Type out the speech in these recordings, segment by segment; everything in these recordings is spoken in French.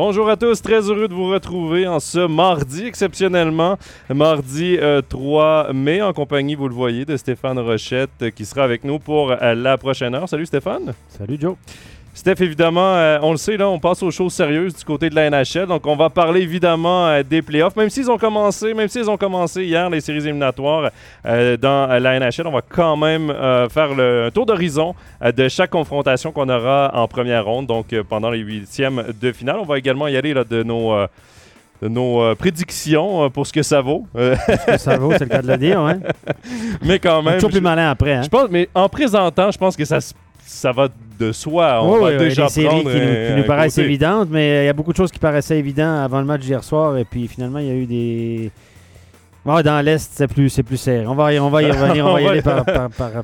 Bonjour à tous, très heureux de vous retrouver en ce mardi exceptionnellement, mardi 3 euh, mai, en compagnie, vous le voyez, de Stéphane Rochette euh, qui sera avec nous pour euh, la prochaine heure. Salut Stéphane. Salut Joe. Steph, évidemment, euh, on le sait, là, on passe aux choses sérieuses du côté de la NHL. Donc, on va parler évidemment euh, des playoffs, même s'ils ont commencé, même s'ils ont commencé hier les séries éliminatoires euh, dans la NHL. On va quand même faire le un tour d'horizon de chaque confrontation qu'on aura en première ronde. Donc, pendant les huitièmes de finale, on va également y aller là, de nos de nos prédictions pour ce que ça vaut. ce que ça vaut, c'est le cas de le dire, ouais. mais quand même. Toujours plus malin après. Hein? Je pense, mais en présentant, je pense que ça, ça va de soi. On va déjà des séries qui, nous, paraissent évidentes, mais il y a beaucoup de choses qui paraissaient évidentes avant le match d'hier soir. Et puis finalement, il y a eu des, dans l'Est, c'est plus, c'est plus serré. On va, on va y revenir, on va y aller par,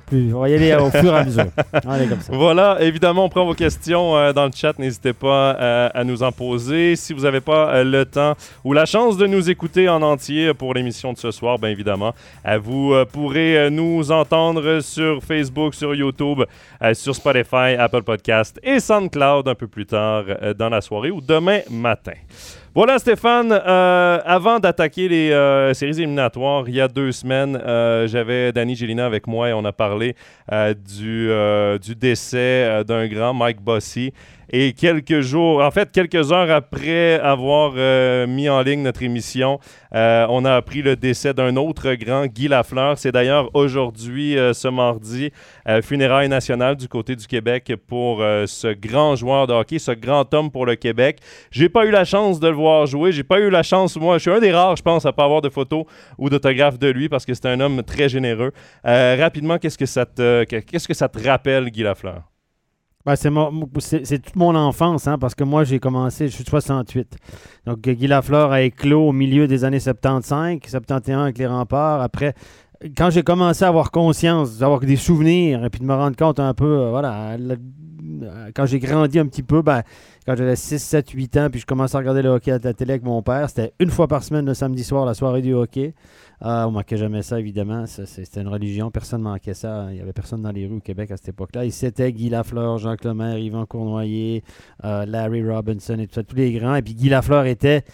plus. On va y aller au fur et à mesure. comme ça. Voilà, évidemment, on prend vos questions euh, dans le chat. N'hésitez pas euh, à nous en poser. Si vous n'avez pas euh, le temps ou la chance de nous écouter en entier pour l'émission de ce soir, bien évidemment, vous pourrez nous entendre sur Facebook, sur YouTube, sur Spotify, Apple Podcast et SoundCloud un peu plus tard dans la soirée ou demain matin. Voilà, Stéphane. Euh, avant d'attaquer les euh, séries éliminatoires, il y a deux semaines, euh, j'avais Danny Gélina avec moi et on a parlé du, du décès d'un grand Mike Bossy. Et quelques jours, en fait, quelques heures après avoir euh, mis en ligne notre émission, euh, on a appris le décès d'un autre grand, Guy Lafleur. C'est d'ailleurs aujourd'hui, euh, ce mardi, funérailles nationales du côté du Québec pour ce grand joueur de hockey, ce grand homme pour le Québec. J'ai pas eu la chance de le voir jouer. J'ai pas eu la chance, moi, je suis un des rares, je pense, à pas avoir de photos ou d'autographes de lui parce que c'est un homme très généreux. rapidement, qu'est-ce que ça te, qu'est-ce que ça te rappelle, Guy Lafleur? Ben, c'est, toute mon enfance, hein, parce que moi, j'ai commencé, je suis 68. Donc, Guy Lafleur a éclos au milieu des années 75, 71 avec les remparts. Après, quand j'ai commencé à avoir conscience, d'avoir des souvenirs, et puis de me rendre compte un peu, euh, voilà, quand j'ai grandi un petit peu, ben, quand j'avais 6, 7, 8 ans, puis je commençais à regarder le hockey à la télé avec mon père, c'était une fois par semaine le samedi soir, la soirée du hockey. Ah, on manquait jamais ça, évidemment. C'était une religion. Personne ne manquait ça. Il n'y avait personne dans les rues au Québec à cette époque-là. Et c'était Guy Lafleur, Jean Clément, Yvan Cournoyer, euh, Larry Robinson et tout ça, tous les grands. Et puis Guy Lafleur était,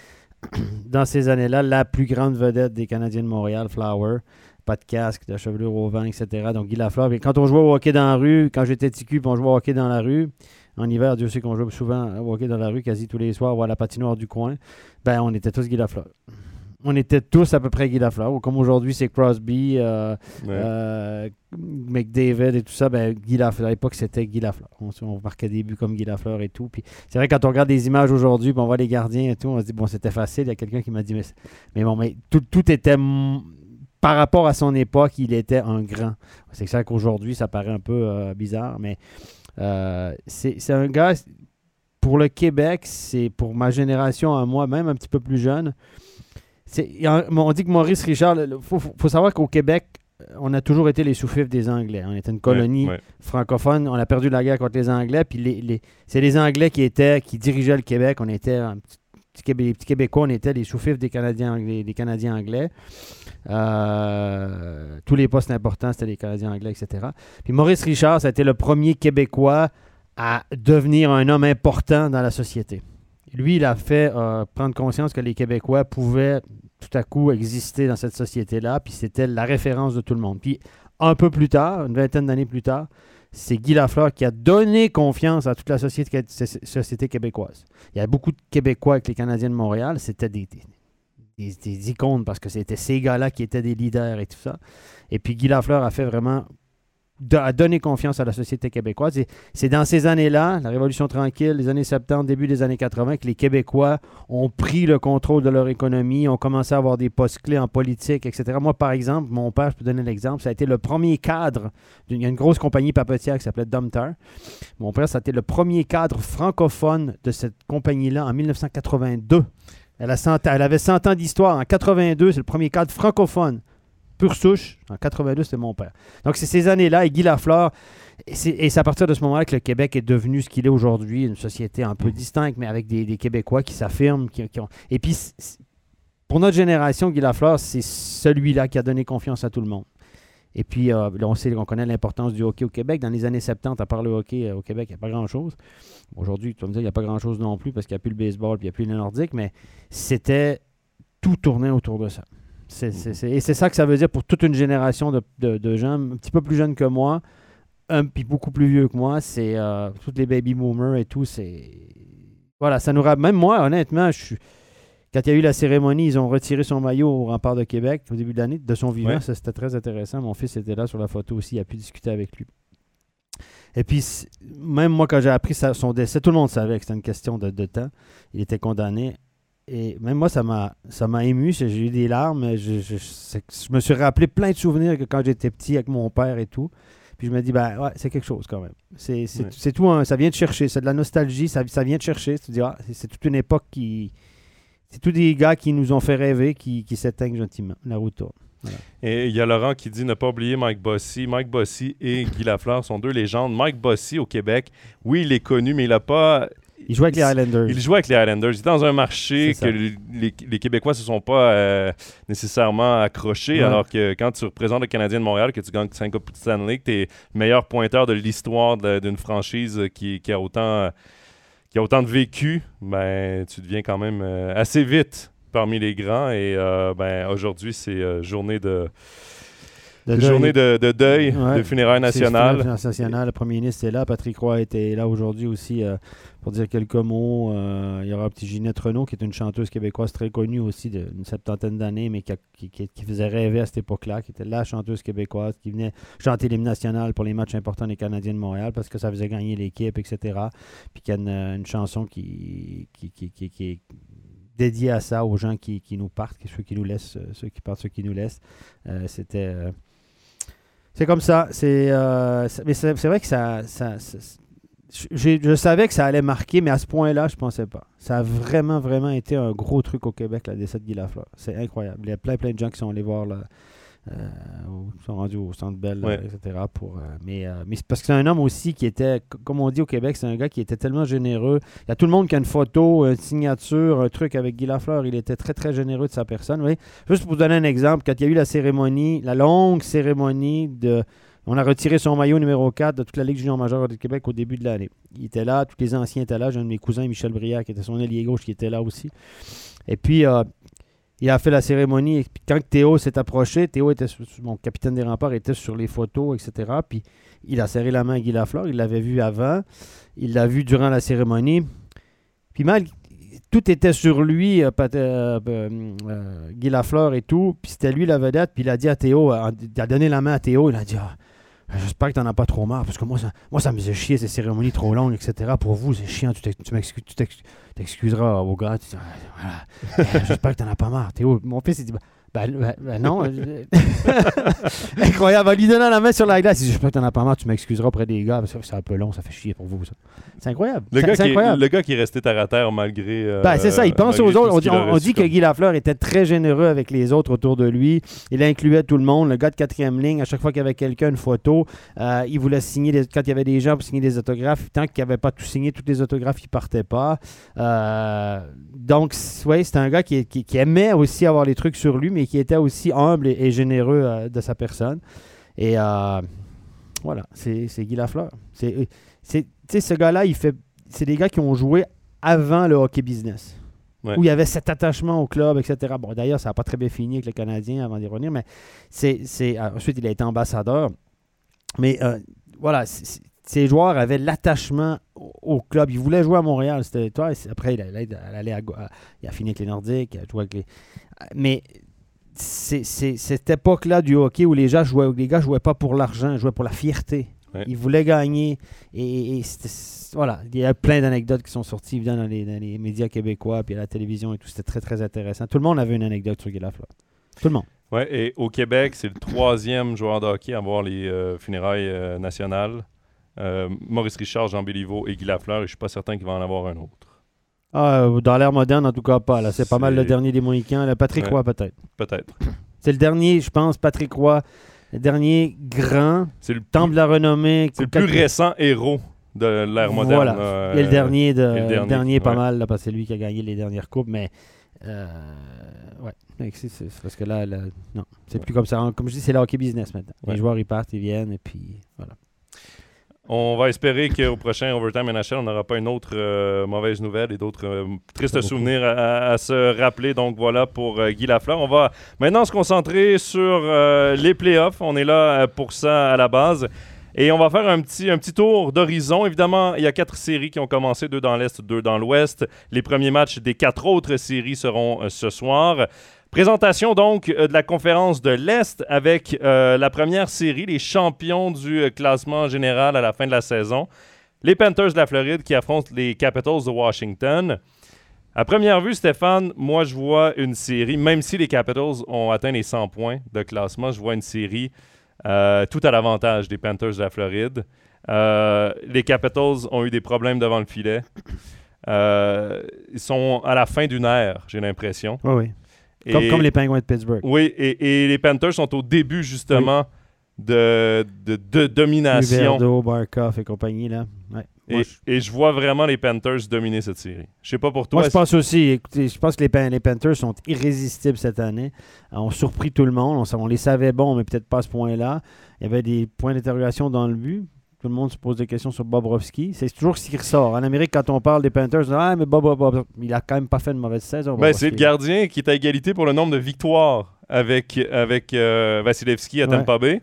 dans ces années-là, la plus grande vedette des Canadiens de Montréal, Flower. Pas de casque, de chevelure au vent, etc. Donc Guy Lafleur. Et quand on jouait au hockey dans la rue, quand j'étais TQ, on jouait au hockey dans la rue, en hiver, Dieu sait qu'on joue souvent au hockey dans la rue, quasi tous les soirs, voir la patinoire du coin, ben on était tous Guy Lafleur on était tous à peu près Guy Lafleur. Comme aujourd'hui, c'est Crosby, euh, euh, McDavid et tout ça. Ben, Guy Lafleur, à l'époque, c'était Guy Lafleur. On, marquait des buts comme Guy Lafleur et tout. Puis c'est vrai, quand on regarde des images aujourd'hui, on voit les gardiens et tout, on se dit, bon, c'était facile. Il y a quelqu'un qui m'a dit, mais, mais bon, mais tout, tout était. Par rapport à son époque, il était un grand. C'est ça qu'aujourd'hui, ça paraît un peu euh, bizarre, mais c'est un gars. Pour le Québec, c'est pour ma génération à moi, même un petit peu plus jeune, on dit que Maurice Richard, il faut, savoir qu'au Québec, on a toujours été les sous des Anglais. On était une colonie francophone. On a perdu la guerre contre les Anglais. Puis les, c'est les Anglais qui étaient qui dirigeaient le Québec. On était un petit, les petits Québécois, on était les sous des Canadiens, des Canadiens anglais. Euh, tous les postes importants, c'était les Canadiens anglais, etc. Puis Maurice Richard, ça a été le premier Québécois à devenir un homme important dans la société. Lui, il a fait euh, prendre conscience que les Québécois pouvaient tout à coup exister dans cette société-là, puis c'était la référence de tout le monde. Puis un peu plus tard, une vingtaine d'années plus tard, c'est Guy Lafleur qui a donné confiance à toute la société, québécoise. Il y a beaucoup de Québécois avec les Canadiens de Montréal, c'était des, des, icônes parce que c'était ces gars-là qui étaient des leaders et tout ça. Et puis Guy Lafleur a fait vraiment à donner confiance à la société québécoise. c'est dans ces années-là, la Révolution tranquille, les années 70, début des années 80, que les Québécois ont pris le contrôle de leur économie, ont commencé à avoir des postes clés en politique, etc. Moi, par exemple, mon père, je peux donner l'exemple, ça a été le premier cadre, a une grosse compagnie papetière qui s'appelait Domtar. Mon père, ça a été le premier cadre francophone de cette compagnie-là en 1982. Elle, elle avait 100 ans d'histoire. En 82, c'est le premier cadre francophone pure souche. En 82, c'était mon père. Donc, c'est ces années-là, et Guy Lafleur, et c'est à partir de ce moment-là que le Québec est devenu ce qu'il est aujourd'hui, une société un peu distincte, mais avec des, Québécois qui s'affirment. Qui, ont... Et puis, pour notre génération, Guy Lafleur, c'est celui-là qui a donné confiance à tout le monde. Et puis, euh, là, on sait qu'on connaît l'importance du hockey au Québec. Dans les années 70, à part le hockey euh, au Québec, il n'y a pas grand-chose. Aujourd'hui, tu vas me dire, il n'y a pas grand-chose non plus parce qu'il n'y a plus le baseball puis il n'y a plus le nordique, mais c'était tout tourné autour de ça. C'est- et c'est ça que ça veut dire pour toute une génération de, de- de gens un petit peu plus jeunes que moi, un puis beaucoup plus vieux que moi. C'est euh, tous les baby boomers et tout. C'est voilà, ça nous rappelle. Même moi, honnêtement, je suis. Quand il y a eu la cérémonie, ils ont retiré son maillot au rempart de Québec au début de l'année, de son vivant. Ouais. Ça, c'était très intéressant. Mon fils était là sur la photo aussi. Il a pu discuter avec lui. Et puis, même moi, quand j'ai appris son décès, tout le monde savait que c'était une question de, de temps. Il était condamné. Et même moi, ça m'a, ça m'a ému. J'ai eu des larmes. Je, je- je me suis rappelé plein de souvenirs que quand j'étais petit avec mon père et tout. Puis je me dis, ben ouais, c'est quelque chose quand même. C'est, Ouais. tout, ça vient de chercher. C'est de la nostalgie. Ça, ça vient de chercher. Tu te dis, ah, c'est, toute une époque qui. C'est tous des gars qui nous ont fait rêver, qui, qui s'éteignent gentiment. La route tourne. Et il y a Laurent qui dit ne pas oublier Mike Bossy. Mike Bossy et Guy Lafleur sont deux légendes. Mike Bossy au Québec, oui, il est connu, mais il a pas. Il jouait avec les Highlanders. Il jouait avec les Highlanders. Il était dans un marché que ça. les, les Québécois se sont pas euh, nécessairement accrochés, Ouais. alors que quand tu représentes le Canadien de Montréal, que tu gagnes 5 Coupes Stanley, que tu es meilleur pointeur de l'histoire d'une franchise qui, qui a autant qui a autant de vécu, ben tu deviens quand même euh, assez vite parmi les grands. Et euh, ben aujourd'hui, c'est journée de journée de, de deuil, Ouais. de funérailles nationales. funérailles nationales. Le premier ministre est là. Patrick Roy était là aujourd'hui aussi euh, pour dire quelques mots. Euh, il y aura un petit Ginette Renault, qui est une chanteuse québécoise très connue aussi d'une septantaine d'années, mais qui, qui- qui- qui faisait rêver à cette époque-là, qui était la chanteuse québécoise, qui venait chanter l'hymne national pour les matchs importants des Canadiens de Montréal parce que ça faisait gagner l'équipe, etc. Puis qu'il y a une, chanson qui, qui, qui, qui- qui est dédiée à ça, aux gens qui, qui nous partent, ceux qui nous laissent, euh, ceux qui partent, ceux qui nous laissent. Euh, C'était. c'est comme ça. C'est, mais c'est, vrai que ça- je savais que ça allait marquer, mais à ce point-là, je pensais pas. Ça a vraiment, vraiment été un gros truc au Québec, la décès de Guy Lafleur. C'est incroyable. Il y a plein, plein de gens qui sont allés voir, là, euh, sont rendus au Centre Bell, Ouais. etc. Pour, euh, mais, euh, mais parce que c'est un homme aussi qui était, comme on dit au Québec, c'est un gars qui était tellement généreux. Il y a tout le monde qui a une photo, une signature, un truc avec Guy Lafleur. Il était très, très généreux de sa personne. oui. Juste pour vous donner un exemple, quand il y a eu la cérémonie, la longue cérémonie de. On a retiré son maillot numéro 4 de toute la Ligue junior majeure du Québec au début de l'année. Il était là, tous les anciens étaient là. J'ai un de mes cousins, Michel Briard, qui était son ailier gauche, qui était là aussi. Et puis, euh, il a fait la cérémonie. Quand Théo s'est approché, Théo était, mon capitaine des remparts, était sur les photos, etc. Puis il a serré la main à Guy Lafleur. Il l'avait vu avant. Il l'a vu durant la cérémonie. Puis mal, tout était sur lui, euh, euh, Guy Lafleur et tout. Puis c'était lui la vedette. Puis il a dit à Théo, il a donné la main à Théo. Il a dit Ah, J'espère que t'en as pas trop marre, parce que moi ça, moi, ça me faisait chier ces cérémonies trop longues, etc. Pour vous, c'est chiant. Tu t'excuseras au gars. Ah, voilà. J'espère que t'en as pas marre. Théo, mon fils, il dit Ben, ben- ben non. euh, Incroyable. En lui donnant la main sur la glace, il dit J'espère que t'en as pas marre. Tu m'excuseras auprès des gars, parce que c'est un peu long, ça fait chier pour vous. ça. C'est incroyable. Le gars, qui est, incroyable. le gars qui est resté terre à terre malgré. euh, Ben, c'est ça, il pense aux autres. On dit, on- que Guy Lafleur était très généreux avec les autres autour de lui. Il incluait tout le monde. Le gars de quatrième ligne, à chaque fois qu'il y avait quelqu'un, une photo, euh, il voulait signer, des- quand il y avait des gens pour signer des autographes, tant qu'il n'avait pas tout signé, tous les autographes, il partait pas. Euh, donc, oui, c'est un gars qui, qui- qui aimait aussi avoir les trucs sur lui, mais qui était aussi humble et, et généreux euh, de sa personne. Et voilà, c'est c'est Guy Lafleur. C'est, c'est- tu sais, ce gars-là, il fait, c'est des gars qui ont joué avant le hockey business. Ouais. Où il y avait cet attachement au club, etc. Bon, d'ailleurs, ça n'a pas très bien fini avec le Canadien avant d'y revenir, mais c'est, c'est, euh, ensuite, il a été ambassadeur. Mais euh, voilà, ces joueurs avaient l'attachement au, au club. Ils voulaient jouer à Montréal. C'était, toi, après, il allait, il allait à, Go- à- il a fini avec les Nordiques, il a joué avec les. Mais c'est, c'est- cette époque-là du hockey où les gens jouaient, les gars jouaient pas pour l'argent, ils jouaient pour la fierté. Ouais. Ils voulaient gagner. Et, et voilà, il y a plein d'anecdotes qui sont sorties évidemment dans les, dans les médias québécois, puis à la télévision et tout. C'était très, très intéressant. Tout le monde avait une anecdote sur Guy Lafleur. Tout le monde. Ouais, et au Québec, c'est le troisième joueur de hockey à avoir les euh, funérailles euh, nationales. Euh, Maurice Richard, Jean Béliveau et Guy Lafleur, et je suis pas certain qu'il va en avoir un autre. Ah, dans l'ère moderne, en tout cas pas. Là. C'est pas mal le dernier des Mohicans. Patrick Ouais. Roy, peut-être. Peut-être. C'est le dernier, je pense, Patrick Roy. Le dernier grand C'est le, temple de la renommée. c'est le plus récent héros de l'ère moderne. Voilà. là, Et le euh, dernier, de, et le le dernier, pas ouais. mal, là, parce que c'est lui qui a gagné les dernières coupes. Mais euh, ouais. parce que là, non, c'est plus comme ça. Comme je dis, c'est le hockey business maintenant. Les joueurs, ils partent, ils viennent, et puis voilà. On va espérer qu'au prochain Overtime NHL, on n'aura pas une autre euh, mauvaise nouvelle et d'autres euh, tristes souvenirs à, se rappeler. Donc voilà pour euh, Guy Lafleur. On va maintenant se concentrer sur les playoffs. On est là pour ça à la base. Et on va faire un petit, un petit tour d'horizon. Évidemment, il y a quatre séries qui ont commencé, deux dans l'Est, deux dans l'Ouest. Les premiers matchs des quatre autres séries seront ce soir. Présentation donc euh, de la conférence de l'Est avec euh, la première série, les champions du euh, classement général à la fin de la saison. Les Panthers de la Floride qui affrontent les Capitals de Washington. À première vue, Stéphane, moi je vois une série, même si les Capitals ont atteint les 100 points de classement, je vois une série tout à l'avantage des Panthers de la Floride. les Capitals ont eu des problèmes devant le filet. ils sont à la fin d'une ère, j'ai l'impression. Oui, oui. Comme, les Penguins de Pittsburgh. Oui, et, les Panthers sont au début justement de, de, domination. Huberdo, Barkov et compagnie. Là. et, je... vois vraiment les Panthers dominer cette série. Je sais pas pour toi. Moi, je pense aussi. Écoutez, je pense que les, les, Panthers sont irrésistibles cette année. On ont surpris tout le monde. On, on les savait bons, mais peut-être pas à ce point-là. Il y avait des points d'interrogation dans le but. Tout le monde se pose des questions sur Bobrovski. C'est toujours ce qui ressort. En Amérique, quand on parle des Panthers, on dit, ah, mais Bob, Bob, Bob, il a quand même pas fait une mauvaise saison. Ben, c'est le gardien qui est à égalité pour le nombre de victoires avec, avec euh, Vasilevski à Tampa Bay.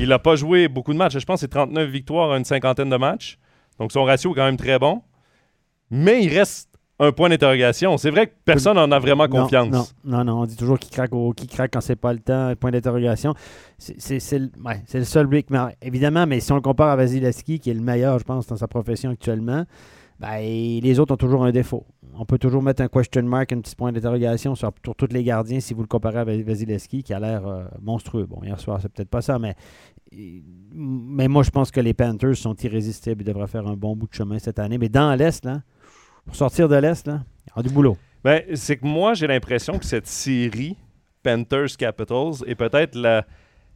Il n'a pas joué beaucoup de matchs. Je pense que c'est 39 victoires à une cinquantaine de matchs. Donc son ratio est quand même très bon. Mais il reste un point d'interrogation. C'est vrai que personne n'en a vraiment confiance. Non, non, on dit toujours qu'il craque, au, craque quand c'est pas le temps, point d'interrogation. C'est le, le, seul brick. Mais, évidemment, mais si on le compare à Vasilevski, qui est le meilleur, je pense, dans sa profession actuellement, ben, les autres ont toujours un défaut. On peut toujours mettre un question mark, un petit point d'interrogation sur, tous les gardiens si vous le comparez à Vasilevski, qui a l'air euh, monstrueux. Bon, hier soir, c'est peut-être pas ça, mais, mais moi, je pense que les Panthers sont irrésistibles. Ils devraient faire un bon bout de chemin cette année. Mais dans l'Est, là, pour sortir de l'Est, là, il y a du boulot. Ben, c'est que moi, j'ai l'impression que cette série Panthers Capitals est peut-être la,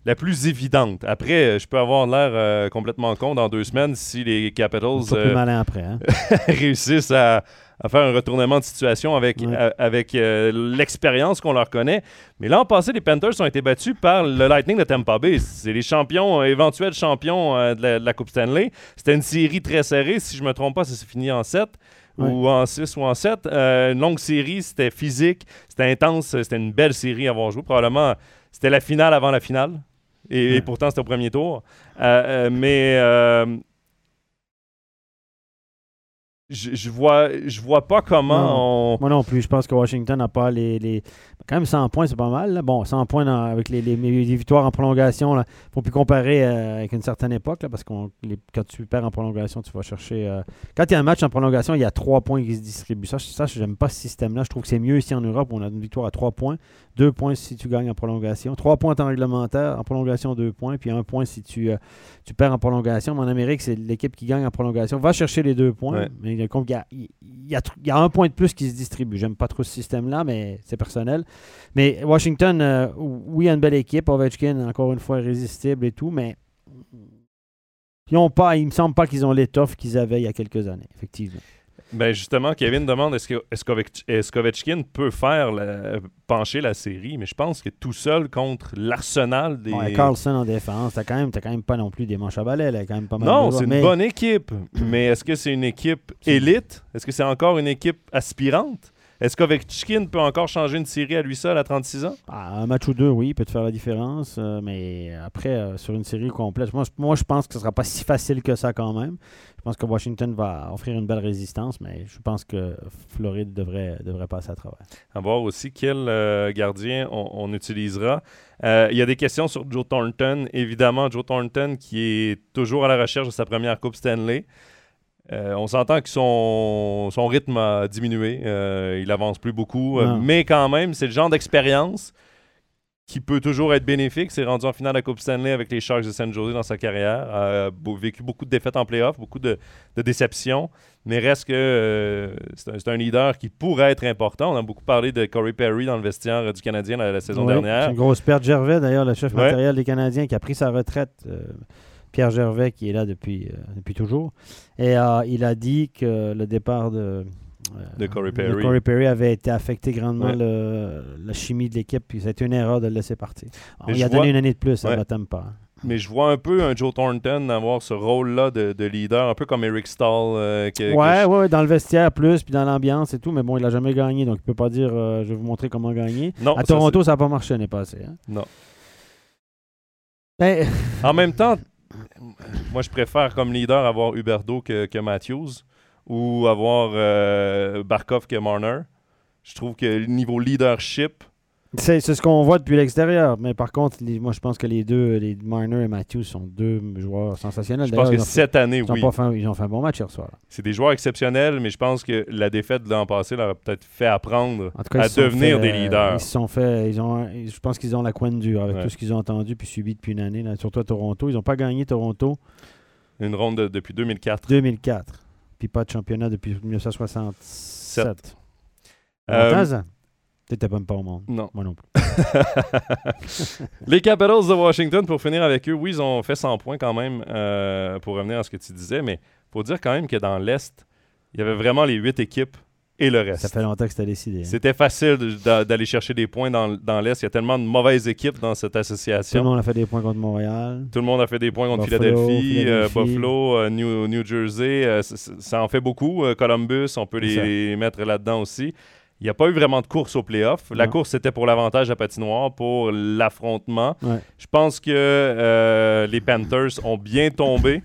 la plus évidente. Après, je peux avoir l'air euh, complètement con dans deux semaines si les Capitals euh, après, hein. réussissent à, faire un retournement de situation avec, avec euh, l'expérience qu'on leur connaît. Mais l'an passé, les Panthers ont été battus par le Lightning de Tampa Bay. C'est les champions, éventuels champions de la, de, la, Coupe Stanley. C'était une série très serrée. Si je ne me trompe pas, ça s'est fini en 7 ou en 6 ou en 7. Euh, une longue série, c'était physique, c'était intense, c'était une belle série à avoir joué. Probablement, c'était la finale avant la finale. Et, pourtant, c'était au premier tour. Euh, euh, mais je, je, vois, je vois pas comment on. Moi non plus. Je pense que Washington n'a pas les, les, Quand même 100 points, c'est pas mal. Bon, 100 points avec les, les, victoires en prolongation. Il ne faut plus comparer euh, avec une certaine époque. parce que quand tu perds en prolongation, tu vas chercher. Euh, quand il y a un match en prolongation, il y a 3 points qui se distribuent. Ça, ça j'aime pas ce système-là. Je trouve que c'est mieux ici en Europe où on a une victoire à 3 points. 2 points si tu gagnes en prolongation. 3 points en réglementaire. En prolongation, 2 points. Puis 1 point si tu, euh, tu perds en prolongation. Mais en Amérique, c'est l'équipe qui gagne en prolongation. Va chercher les 2 points. Mais il y, a, un point de plus qui se distribue. J'aime pas trop ce système-là, mais c'est personnel. Mais Washington, euh, oui, a une belle équipe. Ovechkin, encore une fois, irrésistible et tout, mais ils ont pas, il me semble pas qu'ils ont l'étoffe qu'ils avaient il y a quelques années, effectivement. Ben justement, Kevin demande est-ce que Ovechkin peut faire pencher la série, mais je pense que tout seul contre l'arsenal des. Ouais, Carlson en défense, t'as quand même, quand même pas non plus des manches à balai, là, quand même pas mal. Non, c'est une bonne équipe, mais est-ce que c'est une équipe élite? Est-ce que c'est encore une équipe aspirante? Est-ce qu'Ovechkin peut encore changer une série à lui seul à 36 ans? Ah, un match ou deux, oui, il peut te faire la différence. Euh, mais après, euh, sur une série complète, moi, moi, je pense que ce ne sera pas si facile que ça quand même. Je pense que Washington va offrir une belle résistance, mais je pense que Floride devrait, devrait passer à travers. À voir aussi quel euh, gardien on, utilisera. il y a des questions sur Joe Thornton. Évidemment, Joe Thornton qui est toujours à la recherche de sa première Coupe Stanley. Euh, on s'entend que son, son, rythme a diminué. Euh, il avance plus beaucoup. Euh, mais quand même, c'est le genre d'expérience qui peut toujours être bénéfique. C'est rendu en finale de la Coupe Stanley avec les Sharks de San Jose dans sa carrière. A vécu beaucoup de défaites en playoff, beaucoup de, déceptions. Mais reste que c'est un, leader qui pourrait être important. On a beaucoup parlé de Corey Perry dans le vestiaire du Canadien la, saison dernière. C'est une grosse perte. Gervais, d'ailleurs, le chef matériel des Canadiens, qui a pris sa retraite Pierre Gervais, qui est là depuis, euh, depuis toujours. Et euh, il a dit que le départ de, de Corey Perry. Corey Perry avait été affecté grandement Ouais. le- la chimie de l'équipe, puis été une erreur de le laisser partir. Il a vois- donné une année de plus à Ouais. Batam pas. Mais je vois un peu un Joe Thornton avoir ce rôle-là de, de leader, un peu comme Eric Stahl. euh, que- que Ouais, je- ouais, dans le vestiaire plus, puis dans l'ambiance et tout, mais bon, il a jamais gagné, donc il peut pas dire euh, je vais vous montrer comment gagner. Non, à Toronto, ça n'a pas marché l'année passée. hein. Non. Ben, En même temps, moi, je préfère comme leader avoir Huberdo que, Matthews ou avoir euh, Barkov que Marner. Je trouve que niveau leadership, c'est ce qu'on voit depuis l'extérieur, mais par contre, les- moi je pense que les deux, les Marner et Matthews, sont deux joueurs sensationnels. je pense que fait- cette année, ils ont oui. pas fait- ils ont fait un bon match hier soir. C'est des joueurs exceptionnels, mais je pense que la défaite de l'an passé leur a peut-être fait apprendre cas, à devenir fait, des leaders. Ils se sont fait, ils ont, je pense qu'ils ont la coin dure avec Ouais. tout ce qu'ils ont entendu puis subi depuis une année, là, surtout à Toronto. Ils n'ont pas gagné Toronto Une ronde de- depuis 2004. 2004, puis pas de championnat depuis 1967. Sept. Longtemps, Euh? T'étais même pas au monde. non. Moi non plus. Les Capitals de Washington, pour finir avec eux, oui, ils ont fait 100 points quand même, euh, pour revenir à ce que tu disais, mais faut dire quand même que dans l'Est, il y avait vraiment les huit équipes et le reste. Ça fait longtemps que c'était décidé. hein. C'était facile d'aller chercher des points dans, dans l'Est. Il y a tellement de mauvaises équipes dans cette Tout le association. monde a fait des points contre Montréal. Tout le monde a fait des points contre Buffalo, Philadelphie, euh, Philadelphie. Buffalo, euh, New, New Jersey. euh, ça en fait beaucoup. Columbus, on peut les mettre là-dedans aussi. Il n'y a pas eu vraiment de course au playoff. La Non. course, c'était pour l'avantage à patinoire, pour l'affrontement. Ouais. Je pense que euh, les Panthers ont bien tombé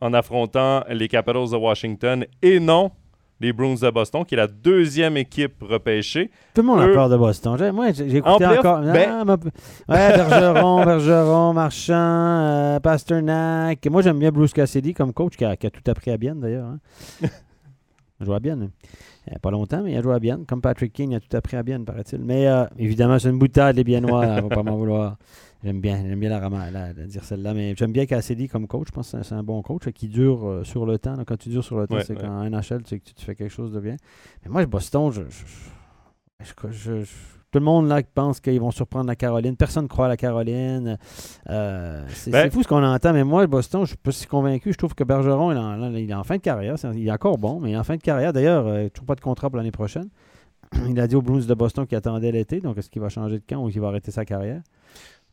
en affrontant les Capitals de Washington et non les Bruins de Boston, qui est la deuxième équipe repêchée. Tout le monde a peur de Boston. J'ai- Moi, j'ai En écouté encore. ben- Ah, ma- Ouais, Bergeron, Bergeron, Marchand, euh, Pasternak. Moi, j'aime bien Bruce Cassidy comme coach, qui a, qui a tout appris à bien d'ailleurs. hein. joué à bien. Pas longtemps, mais il a joué à bien. Comme Patrick King, il a tout appris à bien, paraît-il. Mais euh, évidemment, c'est une boutade, les Biennois. Ne va pas m'en vouloir. J'aime bien, j'aime bien la, la- la dire celle-là. Mais j'aime bien Cassidy comme coach. Je pense que c'est- un bon coach qui dure euh, sur le temps. là. Quand tu dures sur le temps, Ouais, c'est ouais. qu'en NHL, tu sais que tu, tu fais quelque chose de bien. Mais moi, Boston, je, je- je- je- je- tout le monde là qui pense qu'ils vont surprendre la Caroline. Personne ne croit à la Caroline. Euh, c'est Ben- c'est fou ce qu'on entend, mais moi, Boston, je suis pas si convaincu. Je trouve que Bergeron, il est en, il est en fin de carrière. C'est- Il est encore bon, mais il est en fin de carrière. D'ailleurs, euh, toujours pas de contrat pour l'année prochaine. Il a dit aux Bruins de Boston qu'il attendait l'été. Donc, est-ce qu'il va changer de camp ou qu'il va arrêter sa carrière?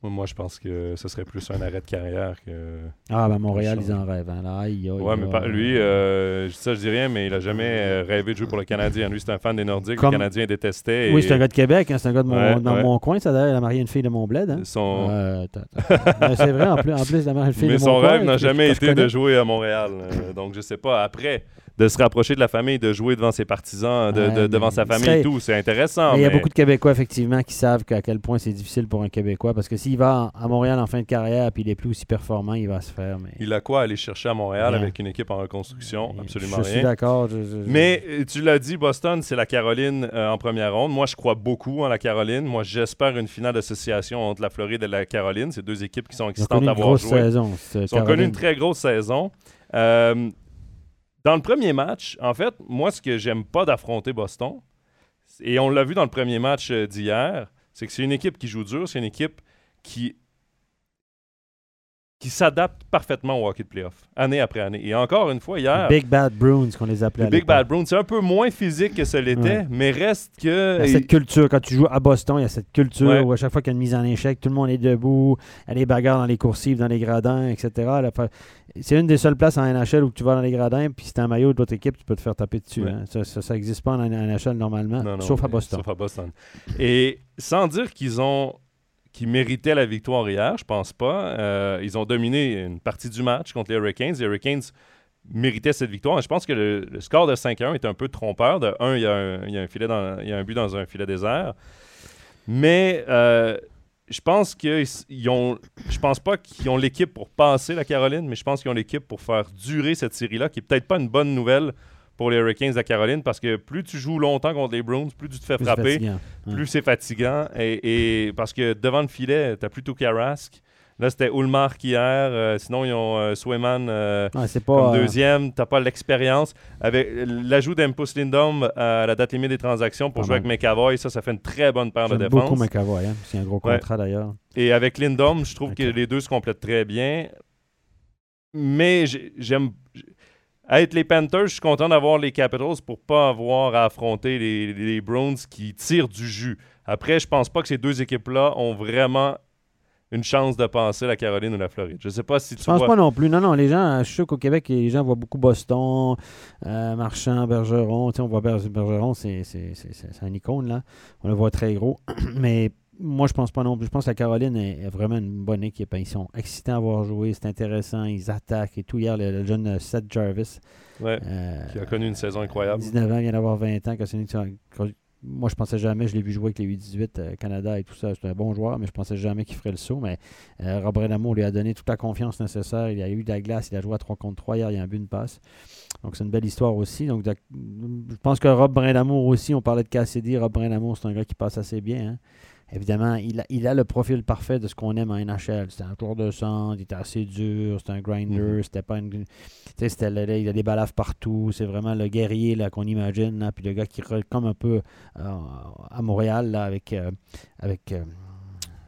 Moi, je pense que ce serait plus un arrêt de carrière que. Ah, ben Montréal, ils en rêvent. hein. Là, Ouais, mais pas- lui, euh, ça, je dis rien, mais il a jamais euh, rêvé de jouer pour le Canadien. Lui, c'est un fan des Nordiques. Comme- Le Canadien détestait. Oui, c'est un gars de Québec. hein, c'est un gars de mon, Ouais, dans ouais. mon coin. Ça, d'ailleurs, il a marié une fille de mon bled. Hein? Son, Mais c'est vrai, en plus, en plus il a marié une fille mais de son mon coin, rêve n'a jamais été de jouer à Montréal. Euh, donc, je sais pas. Après, de se rapprocher de la famille, de jouer devant ses partisans, de, devant sa il famille serait- et tout, c'est intéressant. Mais il y a beaucoup de Québécois, effectivement, qui savent qu'à quel point c'est difficile pour un Québécois. Parce que s'il va à Montréal en fin de carrière puis il est plus aussi performant, il va se faire. Mais... Il a quoi à aller chercher à Montréal Rien. avec une équipe en reconstruction? Absolument je suis rien. d'accord. je- je- je- Mais euh, tu l'as dit, Boston, c'est la Caroline euh, en première ronde. Moi, je crois beaucoup en la Caroline. Moi, j'espère une finale d'association entre la Floride et la Caroline. C'est deux équipes qui sont Ils ont excitantes connu à une voir grosse jouer. saison. Ils ont connu une très grosse saison. Euh, dans le premier match, en fait, moi, ce que j'aime pas d'affronter Boston, et on l'a vu dans le premier match euh, d'hier, c'est que c'est une équipe qui joue dur, c'est une équipe qui qui s'adapte parfaitement au hockey de playoff, année après année. Et encore une fois, hier, Big Bad Bruins, qu'on les appelait. les Big. Bad Bruins, c'est un peu moins physique que ce l'était, Ouais. mais reste que... Il y a cette culture, quand tu joues à Boston, il y a cette culture Ouais. où à chaque fois qu'il y a une mise en échec, tout le monde est debout, il y a des bagarres dans les coursives, dans les gradins, etc. C'est une des seules places en NHL où tu vas dans les gradins, puis si t'es un maillot de l'autre équipe, tu peux te faire taper dessus. Ouais. hein. Ça n'existe pas en NHL normalement, Non, non, sauf à Boston. Sauf à Boston. Et sans dire qu'ils ont qu'ils méritaient la victoire hier, je pense pas. Euh, ils ont dominé une partie du match contre les Hurricanes. Les Hurricanes méritaient cette victoire. Je pense que le, score de 5-1 est un peu trompeur. De 1, il y a un, il y a un filet dans, il y a un but dans un filet désert. Mais euh, je pense que ils ont je pense pas qu'ils ont l'équipe pour passer la Caroline, mais je pense qu'ils ont l'équipe pour faire durer cette série-là, qui est peut-être pas une bonne nouvelle pour les Hurricanes de Caroline, parce que plus tu joues longtemps contre les Browns, plus tu te fais Plus frapper. Ouais. plus c'est fatigant. Et, et parce que devant le filet, tu as plutôt Karask. Là, c'était Ulmark hier. euh, sinon, ils ont euh, Swayman euh, Ouais, comme euh, deuxième. Tu pas l'expérience. Avec l'ajout d'Empus Lindom à la date limite des transactions pour jouer avec McAvoy, ça, ça fait une très bonne paire de défense. beaucoup McAvoy. Hein. C'est un gros Ouais. contrat d'ailleurs. Et avec Lindom, je trouve que les deux se complètent très bien. Mais j'ai- j'aime. Être les Panthers, je suis content d'avoir les Capitals pour pas avoir à affronter les, les Browns qui tirent du jus. Après, je pense pas que ces deux équipes-là ont vraiment une chance de passer la Caroline ou la Floride. Je sais pas si tu Je pense vois- pas non plus. Non, non, les gens, je suis sûr qu'au Québec, les gens voient beaucoup Boston, euh, Marchand, Bergeron. Tu sais, on voit Ber- Bergeron, c'est c'est- c'est- c'est- c'est un icône, là. On le voit très gros. Mais moi, je pense pas non plus. Je pense que la Caroline est, vraiment une bonne équipe. Ils sont excitants à voir jouer. C'est intéressant. Ils attaquent et tout. Hier, le, le jeune euh, Seth Jarvis, Ouais, euh, qui a connu une saison incroyable. 19 ans, il vient d'avoir 20 ans. Vois, moi, je pensais jamais, je l'ai vu jouer avec les 8-18 euh, Canada et tout ça. C'est un bon joueur, mais je pensais jamais qu'il ferait le saut. Mais euh, Rob Brenamo lui a donné toute la confiance nécessaire. Il a eu de la glace, il a joué à 3 contre 3 hier, il a un but, une passe. Donc, c'est une belle histoire aussi. Donc, je pense que Rob Brindamour aussi, on parlait de Cassidy. Rob Brindamour, c'est un gars qui passe assez bien. hein. Évidemment, il a, il a le profil parfait de ce qu'on aime en NHL. C'était un tour de centre, il était assez dur, c'était un grinder, Mhm. c'était pas une. Tu sais, c'était le- il a des balafres partout. C'est vraiment le guerrier là, qu'on imagine. Là, puis le gars qui comme un peu euh, à Montréal là, avec, euh, avec euh,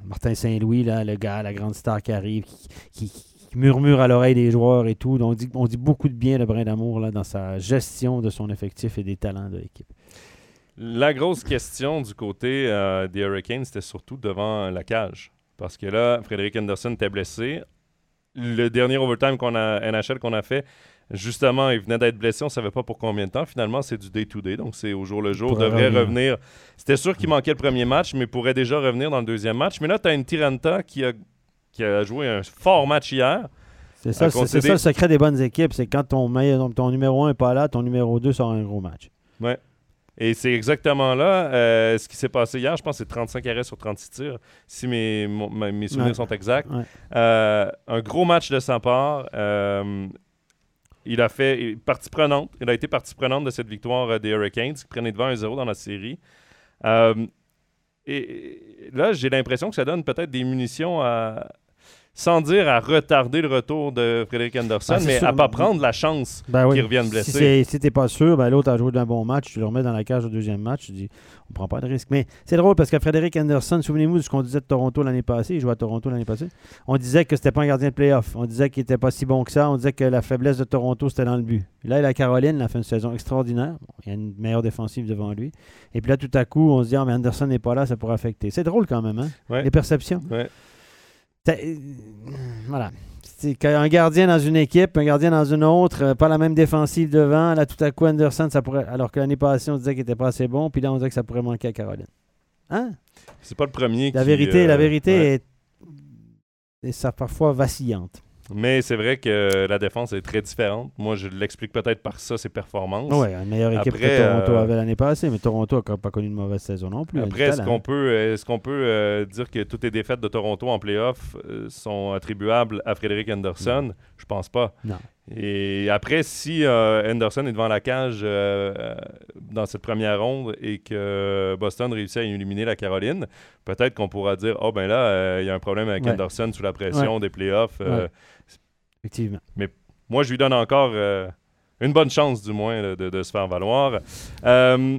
Martin Saint-Louis, là, le gars, la grande star qui arrive, qui, qui- qui murmure à l'oreille des joueurs et tout. Donc, on dit, on dit beaucoup de bien de Brin d'amour dans sa gestion de son effectif et des talents de l'équipe. La grosse question du côté euh, des Hurricanes, c'était surtout devant la cage. Parce que là, Frédéric Anderson était blessé. Le dernier overtime qu'on a, NHL qu'on a fait, justement, il venait d'être blessé. On ne savait pas pour combien de temps. Finalement, c'est du day-to-day. Donc, c'est au jour le jour. Pourrait devrait revenir. revenir. C'était sûr qu'il manquait le premier match, mais pourrait déjà revenir dans le deuxième match. Mais là, tu as une Tiranta qui a, qui a joué un fort match hier. C'est ça, concéder- ça le secret des bonnes équipes. C'est quand ton, ton numéro 1 n'est pas là, ton numéro 2 sort un gros match. Ouais. Et c'est exactement là euh, ce qui s'est passé hier. Je pense que c'est 35 arrêts sur 36 tirs, si mes, mon- ma- mes souvenirs Ouais. sont exacts. Ouais. Euh, un gros match de sa part. Euh, il a fait partie prenante. Il a été partie prenante de cette victoire des Hurricanes qui prenaient devant 1-0 dans la série. Et là, j'ai l'impression que ça donne peut-être des munitions à. Sans dire à retarder le retour de Frédéric Anderson, c'est mais sûr. à pas prendre la chance Ben oui. qu'il revienne Si, blessé. si t'es pas sûr, ben l'autre a joué d'un bon match, tu le remets dans la cage au deuxième match, tu dis on prend pas de risque. Mais c'est drôle parce que Frédéric Anderson, souvenez-vous de ce qu'on disait de Toronto l'année passée, il jouait à Toronto l'année passée. On disait que c'était pas un gardien de playoff. On disait qu'il était pas si bon que ça. On disait que la faiblesse de Toronto, c'était dans le but. Et là, la Caroline, il a fait une saison extraordinaire. Bon, il y a une meilleure défensive devant lui. Et puis là, tout à coup, on se dit ah, mais Anderson n'est pas là, ça pourrait affecter. C'est drôle quand même, hein? Ouais. Les perceptions. Ouais. Euh, Voilà. C'est qu'un gardien dans une équipe, un gardien dans une autre, euh, pas la même défensive devant. Là, tout à coup, Anderson, ça pourrait. Alors que l'année passée, on disait qu'il était pas assez bon, puis là, on disait que ça pourrait manquer à Caroline. Hein? C'est pas le premier La qui, vérité, euh, la vérité ouais. est, est ça parfois vacillante. Mais c'est vrai que la défense est très différente. Moi, je l'explique peut-être par ça, ses performances. Oui, une meilleure équipe Après, que Toronto euh, avait l'année passée, mais Toronto n'a pas connu une mauvaise saison non plus. Après, est-ce talent. qu'on peut, est-ce qu'on peut euh, dire que toutes les défaites de Toronto en playoff euh, sont attribuables à Frédéric Anderson? Je pense pas. Non. Et après, si euh, Anderson est devant la cage euh, euh, dans cette première ronde et que Boston réussit à éliminer la Caroline, peut-être qu'on pourra dire, oh ben là, euh, il y a un problème avec Ouais. Anderson sous la pression des playoffs. Euh, Ouais. Effectivement. moi, je lui donne encore euh, une bonne chance, du moins, là, de, de se faire valoir. Euh,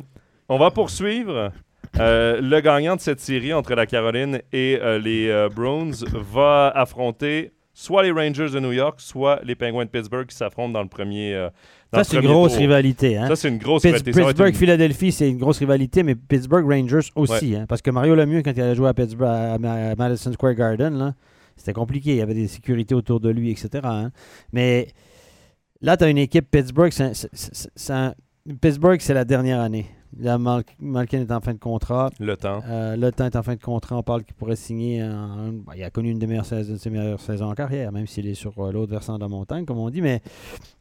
on va poursuivre. Euh, le gagnant de cette série entre la Caroline et les Bruins va affronter soit les Rangers de New York, soit les Penguins de Pittsburgh qui s'affrontent dans le premier. euh, dans Ça, c'est une grosse tour. rivalité. Hein? Ça, c'est une grosse rivalité. Ça va être Pittsburgh, une- Philadelphie, c'est une grosse rivalité, mais Pittsburgh Rangers aussi. hein, parce que Mario Lemieux, quand il allait jouer à Pittsburgh, à Ma- Madison Square Garden, là, c'était compliqué. Il y avait des sécurités autour de lui, etc. hein. Mais là, tu as une équipe Pittsburgh. c'est un- c'est- c'est- c'est un- Pittsburgh, c'est la dernière année. Là, Mal- Malkin est en fin de contrat. Le temps. Euh, le temps est en fin de contrat. On parle qu'il pourrait signer. en- ben, il a connu une des meilleures saisons, de ses meilleures saisons en carrière, même s'il est sur euh, l'autre versant de la montagne, comme on dit. Mais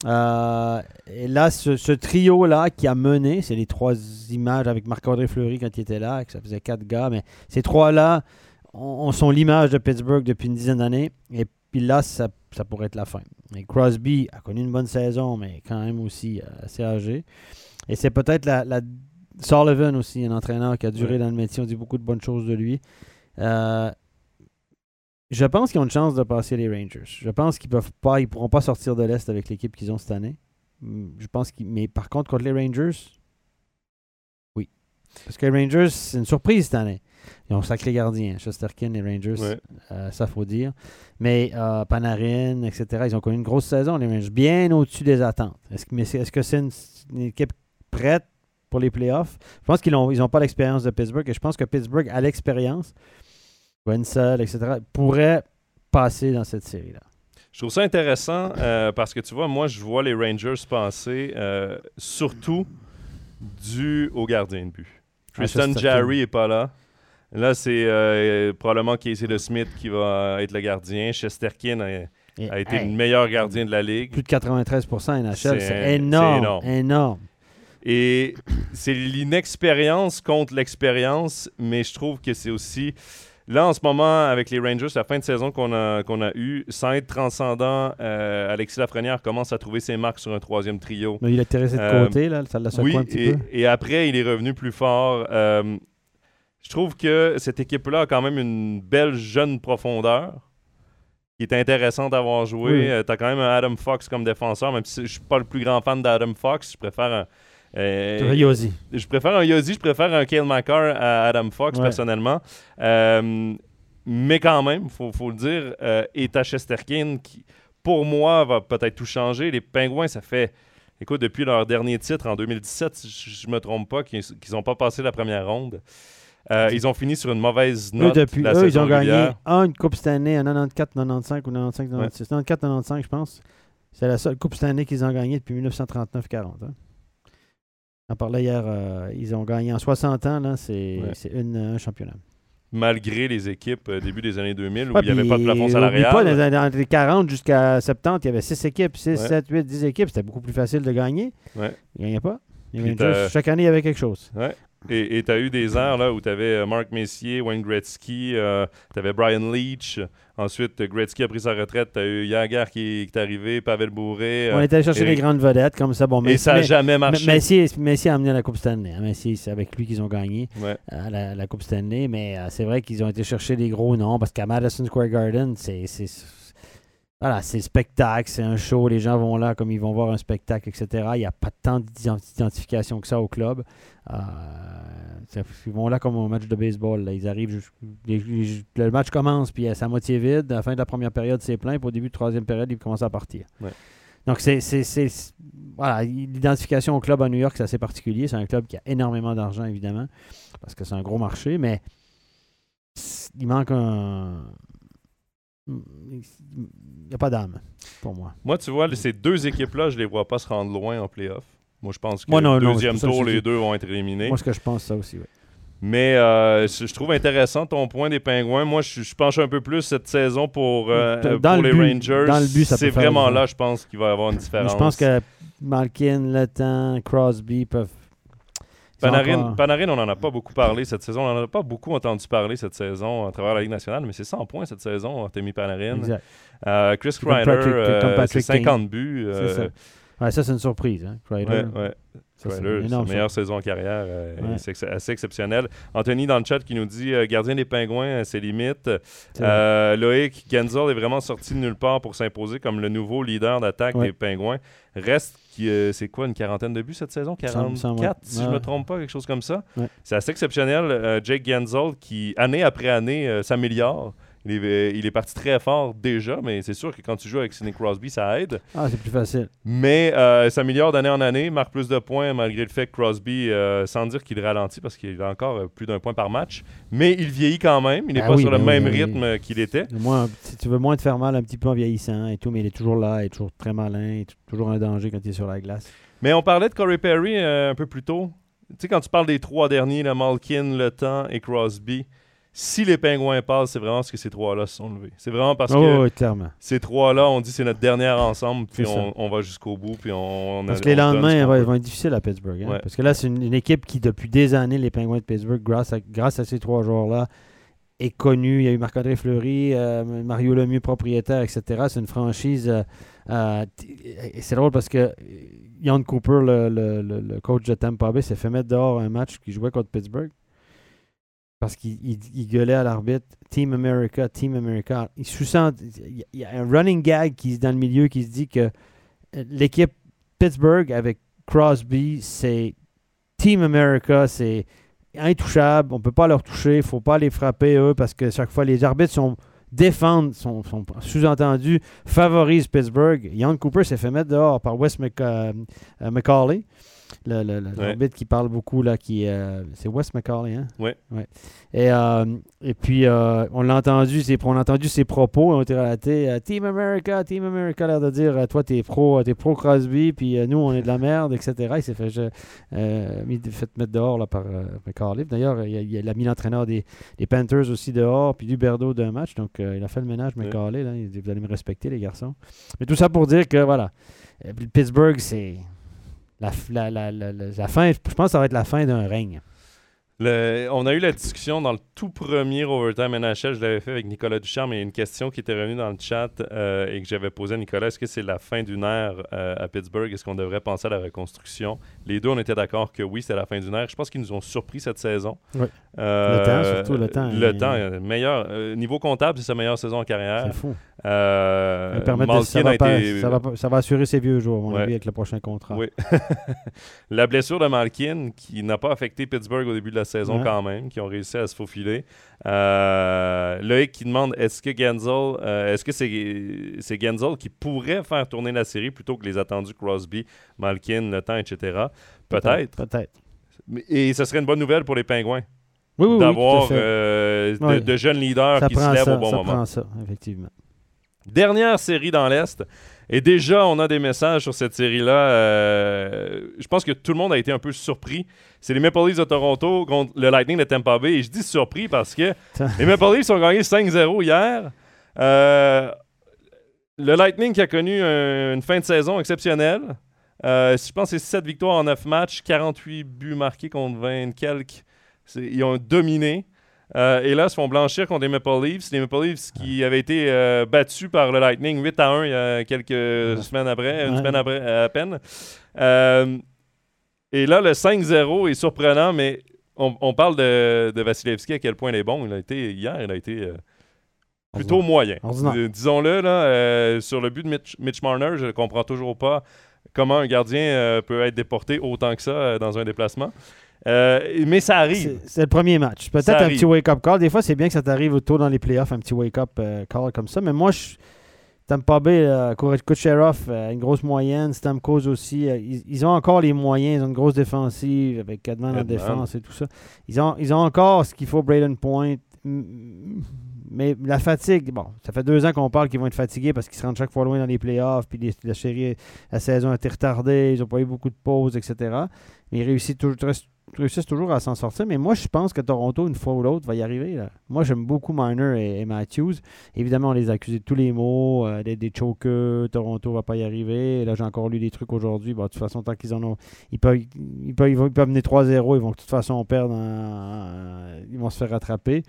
euh, et là, ce, ce trio-là qui a mené, c'est les trois images avec Marc-André Fleury quand il était là, que ça faisait quatre gars. Mais ces trois-là on, on sont l'image de Pittsburgh depuis une dizaine d'années. Et puis là, ça, ça pourrait être la fin. Et Crosby a connu une bonne saison, mais quand même aussi euh, assez âgé. Et c'est peut-être la, la- Sullivan aussi, un entraîneur qui a duré Ouais. dans le métier. On dit beaucoup de bonnes choses de lui. Euh, je pense qu'ils ont une chance de passer les Rangers. Je pense qu'ils peuvent pas, ils pourront pas sortir de l'Est avec l'équipe qu'ils ont cette année. Hmm, Je pense qu'ils, mais par contre contre les Rangers, oui, parce que les Rangers c'est une surprise cette année. Ils ont sacré gardien, Chesterkin et Rangers, Ouais. euh, ça faut dire. Mais euh, Panarin, etc., ils ont connu une grosse saison, les Rangers, bien au-dessus des attentes. Est-ce que, c'est- une, une équipe prête pour les playoffs? Je pense qu'ils n'ont ils ont pas l'expérience de Pittsburgh et je pense que Pittsburgh a l'expérience, Wenzel, etc., pourrait passer dans cette série-là. Je trouve ça intéressant euh, parce que tu vois, moi, je vois les Rangers passer surtout dû au gardien de but. Ah, Tristan Chesterkin. Jarry est pas là. Là, c'est euh, probablement Casey de Smith qui va être le gardien. Chesterkin a, a été hey, le meilleur gardien de la ligue. plus de 93 NHL, C'est- énorme, énorme. énorme. Et c'est l'inexpérience contre l'expérience, mais je trouve que c'est aussi. Là, en ce moment, avec les Rangers, la fin de saison qu'on a, qu'on a eue, sans être transcendant, euh, Alexis Lafrenière commence à trouver ses marques sur un troisième trio. Mais il a tiré de Euh, côté, là, ça l'a secoué Oui, un petit et, peu. et après, il est revenu plus fort. Euh, je trouve que cette équipe-là a quand même une belle jeune profondeur qui est intéressante d'avoir joué. Oui. tu as quand même un Adam Fox comme défenseur, même si je suis pas le plus grand fan d'Adam Fox. Je préfère un. euh, Yosi. je préfère un Yossi, je préfère un Kale McCarr à Adam Fox, Ouais. personnellement. Euh, mais quand même, il faut, faut le dire, euh, et à Chesterkin, qui, pour moi, va peut-être tout changer. Les Pingouins, ça fait, écoute, depuis leur dernier titre en 2017, si je ne me trompe pas, qu'ils n'ont pas passé la première ronde. Euh, ils ont fini sur une mauvaise Eux, note. depuis, la eux, ils saison ont gagné un, une Coupe Stanley en 94, 95 ou 95, 96. 94, 95, je pense. C'est la seule Coupe Stanley qu'ils ont gagnée depuis 1939-40. Hein. On parlait hier, euh, ils ont gagné en 60 ans, là, c'est Ouais. un championnat. Malgré les équipes euh, début des années 2000 où Ouais, il n'y avait pas de plafond salarial. pas, dans, dans les 40 jusqu'à 70, il y avait 6 équipes, 6, Ouais. 7, 8, 10 équipes. C'était beaucoup plus facile de gagner. Ouais. Ils ne gagnaient pas. T'as- chaque année, il y avait quelque chose. Et tu as eu des airs là, où tu avais Mark Messier, Wayne Gretzky, tu avais Brian Leach. Ensuite, Gretzky a pris sa retraite. Tu as eu Yager qui, qui est arrivé, Pavel Bourré. On euh, était allé chercher et- les grandes vedettes comme ça. Bon, et mais, ça n'a jamais marché. Messi, Messi a amené la Coupe Stanley. hein. Messi, c'est avec lui qu'ils ont gagné. Ouais. à la, la Coupe Stanley, mais euh, c'est vrai qu'ils ont été chercher des gros noms parce qu'à Madison Square Garden, c'est- voilà, c'est spectacle, c'est un show, les gens vont là comme ils vont voir un spectacle, etc. Il n'y a pas tant d'identification que ça au club. Euh, ils vont là comme au match de baseball. là. Ils arrivent, jusqu'- les- les- le match commence, puis c'est à moitié vide. À la fin de la première période, c'est plein, puis au début de la troisième période, ils commencent à partir. Ouais. Donc, c'est, voilà, l'identification au club à New York, c'est assez particulier. C'est un club qui a énormément d'argent, évidemment, parce que c'est un gros marché, mais il manque un. Il n'y a pas d'âme, pour moi. Moi, tu vois, ces deux équipes-là, je les vois pas se rendre loin en playoff. Moi, je pense que Moi, non, deuxième tour, les deux vont être éliminés. Moi, ce que je pense, ça aussi, oui. Mais euh, je trouve intéressant ton point des Pingouins. Moi, je, je penche un peu plus cette saison pour, euh, Dans pour le les but- Rangers. dans le but, ça C'est vraiment là, je pense, qu'il va y avoir une différence. je pense que Malkin, Letang, Crosby peuvent. Panarin, Panarin, on n'en a pas beaucoup parlé cette saison. On n'en a pas beaucoup entendu parler cette saison à travers la Ligue nationale, mais c'est 100 points cette saison, Artemi Panarin. Exact. Euh, Chris Kreider, euh, comme c'est Patrick 50 buts. Euh, ça. Ouais, ça, c'est une surprise. Hein, Kreider. ouais, ouais. Une sa meilleure saison en carrière. euh, Ouais. C'est ex- assez exceptionnel. Anthony dans le chat qui nous dit euh, gardien des Pingouins, euh, c'est limite. Euh, Loïc Genzel est vraiment sorti de nulle part pour s'imposer comme le nouveau leader d'attaque Ouais. des Pingouins. Reste, euh, c'est quoi, une quarantaine de buts cette saison? Me 44, semble, ouais. si je Ouais. me trompe pas, quelque chose comme ça. Ouais. C'est assez exceptionnel. Euh, Jake Genzel qui, année après année, euh, s'améliore. Il est, euh, il est parti très fort déjà, mais c'est sûr que quand tu joues avec Sidney Crosby, ça aide. Ah, c'est plus facile. Mais euh, s'améliore d'année en année, marque plus de points malgré le fait que Crosby, euh, sans dire qu'il ralentit parce qu'il a encore euh, plus d'un point par match, mais il vieillit quand même. Il n'est Ah pas oui, sur le même oui, rythme qu'il était. Moi, si tu veux moins te faire mal un petit peu en vieillissant et tout, mais il est toujours là, il est toujours très malin, il est toujours un danger quand il est sur la glace. Mais on parlait de Corey Perry euh, un peu plus tôt. Tu sais, quand tu parles des trois derniers, le Malkin, Le Temps et Crosby, si les Pingouins passent, c'est vraiment parce que ces trois-là se sont levés. C'est vraiment parce oh, que oui, clairement. ces trois-là, on dit c'est notre dernière ensemble, puis on, on va jusqu'au bout, puis on, on Parce a- que les lendemains ouais, vont être difficiles à Pittsburgh. hein. Ouais. Parce que là, c'est une, une équipe qui, depuis des années, les Penguins de Pittsburgh, grâce à, grâce à ces trois joueurs-là, est connue. Il y a eu Marc-André Fleury, euh, Mario Lemieux, propriétaire, etc. C'est une franchise. euh, euh, et c'est drôle parce que Ian Cooper, le, le- le- le coach de Tampa Bay, s'est fait mettre dehors un match qu'il jouait contre Pittsburgh. Parce qu'il il- il gueulait à l'arbitre Team America, Team America. Il sous-sent. Il y a- un running gag qui est dans le milieu qui se dit que euh, l'équipe Pittsburgh avec Crosby, c'est Team America, c'est intouchables. On ne peut pas leur toucher. Il ne faut pas les frapper, eux, parce que chaque fois, les arbitres sont défendent, sont, sous-entendus, favorisent Pittsburgh. Young Cooper s'est fait mettre dehors par Wes Mc, euh, euh, McCauley le, le, le- Ouais. l'arbitre qui parle beaucoup, là, qui euh, c'est Wes McCauley, hein? Ouais. Et, euh, et puis, euh, on l'a entendu, ses, on a entendu ses propos, ont été relatés. Team America, Team America, l'air de dire, toi, t'es pro, t'es pro Crosby, puis nous, on est de la merde, etc. Il s'est fait, je- mis- fait mettre dehors là, par McCauley. D'ailleurs, il, a- il a mis l'entraîneur des, des Panthers aussi dehors, puis Luberdo d'un match. Donc, il a fait le ménage, Ouais. McCauley. Là, il dit, vous allez me respecter, les garçons. Mais tout ça pour dire que, voilà, Pittsburgh, c'est la, la, la- la fin. Je pense que ça va être la fin d'un règne. Le- on a eu la discussion dans le tout premier Overtime NHL. Je l'avais fait avec Nicolas Ducharme. mais Il y a une question qui était revenue dans le chat euh, et que j'avais posée à Nicolas. Est-ce que c'est la fin d'une ère euh, à Pittsburgh? Est-ce qu'on devrait penser à la reconstruction? Les deux, on était d'accord que oui, c'est la fin d'une ère. Je pense qu'ils nous ont surpris cette saison. Oui. Euh, Le temps, surtout, le temps, Le temps, meilleur. niveau comptable, c'est sa meilleure saison en carrière. C'est fou. Euh, Ça va permettre de- ça, va a pas- été- ça va pas- ça va assurer ses vieux jours, à mon Ouais. avis, avec le prochain contrat. Oui. la blessure de Malkin, qui n'a pas affecté Pittsburgh au début de la saison Ouais. quand même, qui ont réussi à se faufiler. Euh, Loïc qui demande est-ce que Genzel, euh, est-ce que c'est c'est Genzel qui pourrait faire tourner la série plutôt que les attendus Crosby, Malkin, Le Temps, etc. Peut-être. Peut-être. Et ce serait une bonne nouvelle pour les Pingouins Oui, oui, oui, d'avoir fait. euh, de, Ouais. de jeunes leaders ça qui se lèvent ça, au bon ça moment. prend ça, effectivement. Dernière série dans l'Est. Et déjà, on a des messages sur cette série-là. Euh, je pense que tout le monde a été un peu surpris. C'est les Maple Leafs de Toronto contre le Lightning de Tampa Bay. Et je dis surpris parce que les Maple Leafs ont gagné 5-0 hier. Euh, le Lightning qui a connu un- une fin de saison exceptionnelle. Euh, je pense que c'est 7 victoires en 9 matchs, 48 buts marqués contre 20 quelques. Ils ont dominé. Euh, et là, ils se font blanchir contre les Maple Leafs. Les Maple Leafs qui avaient été euh, battus par le Lightning 8 à 1 il y a quelques semaines après, une semaine après à peine. Euh, et là, le 5-0 est surprenant, mais on, on parle de, de Vasilevski à quel point il est bon. Il a été, hier, il a été euh, plutôt moyen. Disons-le, là, sur le but de Mitch, Mitch Marner, je ne comprends toujours pas comment un gardien peut être déporté autant que ça dans un déplacement. Euh, mais ça arrive. C'est le premier match. Peut-être un arrive. petit wake-up call. Des fois, c'est bien que ça t'arrive tôt dans les playoffs, un petit wake-up euh, call comme ça. Mais moi, je. Tampa Bay, euh, Kucherov, euh, une grosse moyenne. Stamkos aussi. ils, ils ont encore les moyens. Ils ont une grosse défensive avec Edman en défense et tout ça. Ils ont, ils ont encore ce qu'il faut, Braden Point. Mais la fatigue, bon, ça fait deux ans qu'on parle qu'ils vont être fatigués parce qu'ils se rendent chaque fois loin dans les playoffs. Puis les- la série, la saison a été retardée. Ils n'ont pas eu beaucoup de pauses, etc. Mais ils réussissent toujours, réussissent toujours à s'en sortir. Mais moi, je pense que Toronto, une fois ou l'autre, va y arriver. Moi, j'aime beaucoup Miner et, et Matthews. Évidemment, on les a accusés de tous les mots, euh, des, des chokers. Toronto va pas y arriver. Là, j'ai encore lu des trucs aujourd'hui. Bon, de toute façon, tant qu'ils en ont. Ils peuvent, ils peuvent, ils vont- ils peuvent mener 3-0. Ils vont de toute façon perdre. ils vont se faire rattraper.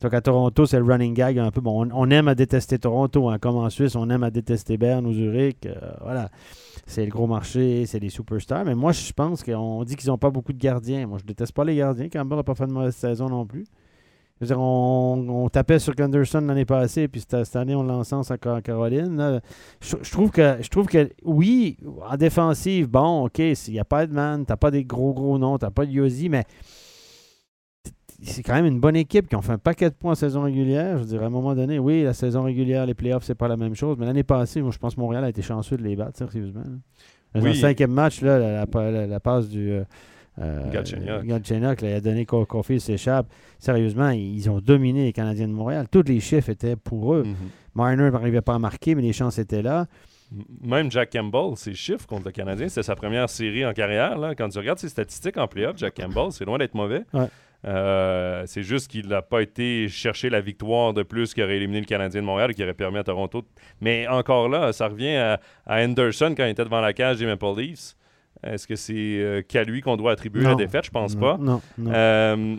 Donc, à Toronto, c'est le running gag un peu. Bon, on, on aime à détester Toronto. hein, comme en Suisse, on aime à détester Berne ou Zurich. euh, voilà c'est le gros marché, c'est les superstars. Mais moi, je pense qu'on dit qu'ils n'ont pas beaucoup de gardiens. Moi, je déteste pas les gardiens. Campbell n'a pas fait de mauvaise saison non plus. Je veux dire, on, on tapait sur Gunderson l'année passée, puis cette, cette année, on l'encense à Ca- Caroline. là. Je, je trouve que, je trouve que, oui, en défensive, bon, OK, il n'y a pas de man, tu pas des gros, gros noms, tu pas de Yossi, mais c'est quand même une bonne équipe qui ont fait un paquet de points en saison régulière. Je veux dire, à un moment donné, oui, la saison régulière, les playoffs, c'est pas la même chose. Mais l'année passée, moi, je pense que Montréal a été chanceux de les battre, sérieusement. Dans Oui. le cinquième match, là, la, la- la- la passe du. Euh, Galchenyuk. Il a donné qu'au Caulfield s'échappe. Sérieusement, ils ont dominé les Canadiens de Montréal. Tous les chiffres étaient pour eux. Mhm. Marner n'arrivait pas à marquer, mais les chances étaient là. Même Jack Campbell, ses chiffres contre le Canadien, c'était sa première série en carrière. Là. Quand tu regardes ses statistiques en playoff, Jack Campbell, c'est loin d'être mauvais. Ouais. Euh, c'est juste qu'il n'a pas été chercher la victoire de plus qui aurait éliminé le Canadien de Montréal et qui aurait permis à Toronto. Mais encore là, ça revient à, à Anderson quand il était devant la cage des Maple Leafs. Est-ce que c'est euh, qu'à lui qu'on doit attribuer la défaite? Je pense non, pas. Non, non. Euh,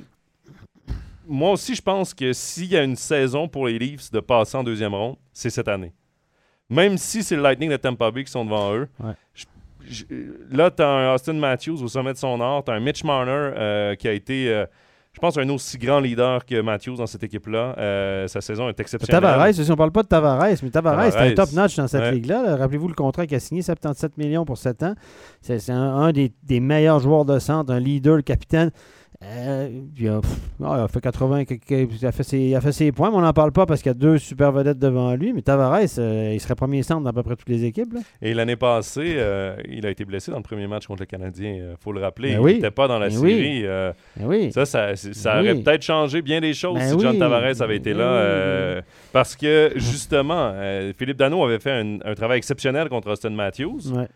moi aussi, je pense que s'il y a une saison pour les Leafs de passer en deuxième ronde, c'est cette année. Même si c'est le Lightning de Tampa Bay qui sont devant eux. Ouais. je- je- là, tu as un Austin Matthews au sommet de son art. Tu as un Mitch Marner euh, qui a été, euh, je pense, un aussi grand leader que Matthews dans cette équipe-là. Euh, sa saison est exceptionnelle. Tavares, aussi, on parle pas de Tavares, mais Tavares, c'est un Tavares. top-notch dans cette Ouais. ligue-là. là. Rappelez-vous le contrat qu'il a signé, 77 millions pour 7 ans. C'est c'est un, un des, des meilleurs joueurs de centre, un leader, le capitaine. Euh, il, a, il a fait 80, il a fait, ses, il a fait ses points, mais on n'en parle pas parce qu'il y a deux super vedettes devant lui. Mais Tavares, euh, il serait premier centre dans à peu près toutes les équipes. là. Et l'année passée, euh, il a été blessé dans le premier match contre le Canadien. Il faut le rappeler. Ben il oui. n'était pas dans la Ben série. Ben. Ça, ça, aurait oui. peut-être changé bien des choses si John. Tavares avait été là. parce que, justement, Philippe Dano avait fait un, un travail exceptionnel contre Austin Matthews, Ouais.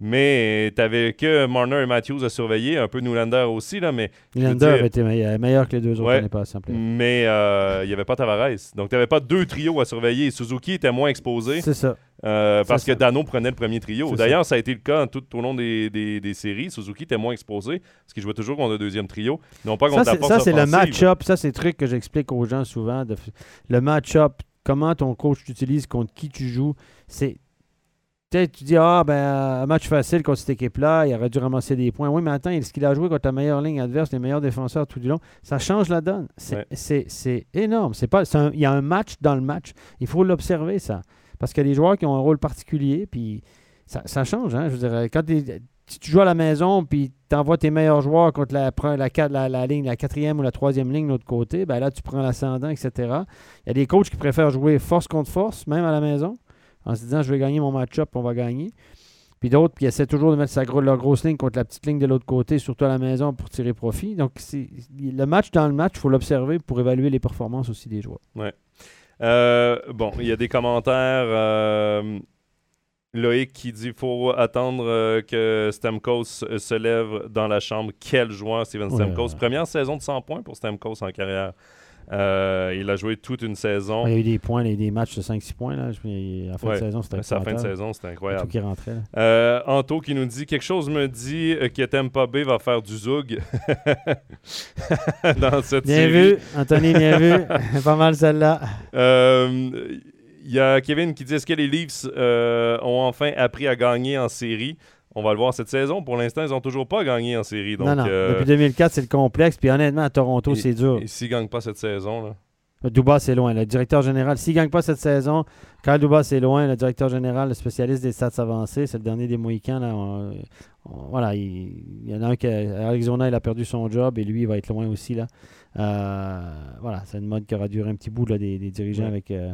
Mais tu n'avais que Marner et Matthews à surveiller, un peu Newlander aussi, là, mais Nylander dire- avait été meilleur, meilleur que les deux autres Ouais. en playoff. mais euh, il n'y avait pas Tavares. Donc, tu n'avais pas deux trios à surveiller. Suzuki était moins exposé C'est ça. euh, parce que. Dano prenait le premier trio. D'ailleurs, ça. a été le cas tout au long des, des- des séries. Suzuki était moins exposé parce qu'il jouait toujours contre le deuxième trio, non pas Ça, la c'est, force ça, c'est le match-up. Ça, c'est le truc que j'explique aux gens souvent. de le match-up, comment ton coach t'utilise, contre qui tu joues. C'est. Peut-être tu dis, ah, ben, un match facile contre cette équipe-là, il aurait dû ramasser des points. Oui, mais attends, est-ce qu'il a joué contre la meilleure ligne adverse, les meilleurs défenseurs tout du long? Ça change la donne. C'est, Ouais. énorme. C'est pas, un- il y a un match dans le match. Il faut l'observer, ça. Parce qu'il y a des joueurs qui ont un rôle particulier, puis ça, ça change. Hein? Je veux dire, quand si tu joues à la maison, puis tu envoies tes meilleurs joueurs contre la, la, la ligne, la quatrième ou la troisième ligne de l'autre côté, ben là, tu prends l'ascendant, etc. Il y a des coachs qui préfèrent jouer force contre force, même à la maison, en se disant, je vais gagner mon match-up, on va gagner. Puis d'autres qui essaient toujours de mettre sa leur grosse ligne contre la petite ligne de l'autre côté, surtout à la maison, pour tirer profit. Donc, le match dans le match, il faut l'observer pour évaluer les performances aussi des joueurs. Euh, bon, il y a des commentaires. euh, Loïc qui dit faut attendre euh, que Stamkos se lève dans la chambre. Quel joueur, Steven Ouais. Stamkos. Première saison de 100 points pour Stamkos en carrière. Euh, il a joué toute une saison. Il y a eu des points, il y a eu des matchs de 5-6 points. Là. Je- En fin Ouais. de saison, c'était Sa fin de saison, c'était Tout incroyable. qui rentrait. là. Euh, Anto qui nous dit quelque chose me dit euh, que Tampa Bay va faire du zoug dans cette Bien série. vu, Anthony, bien vu. Pas mal celle-là. Euh, Il y a Kevin qui dit est-ce que les Leafs euh, ont enfin appris à gagner en série? On va le voir cette saison. Pour l'instant, ils n'ont toujours pas gagné en série. Donc, non, non. euh, Depuis 2004, c'est le complexe. Puis honnêtement, à Toronto, c'est dur. et s'ils ne gagnent pas cette saison, là, Dubas, c'est loin. Le directeur général, s'il ne gagne pas cette saison, Kyle Dubas, c'est loin. Le directeur général, le spécialiste des stats avancés, c'est le dernier des Mohicans. Là, on- on- voilà, il, il y en a un qui, à Arizona, il a perdu son job et lui, il va être loin aussi. Là. Euh, voilà, c'est une mode qui aura duré un petit bout là, des, des dirigeants Ouais. avec, euh,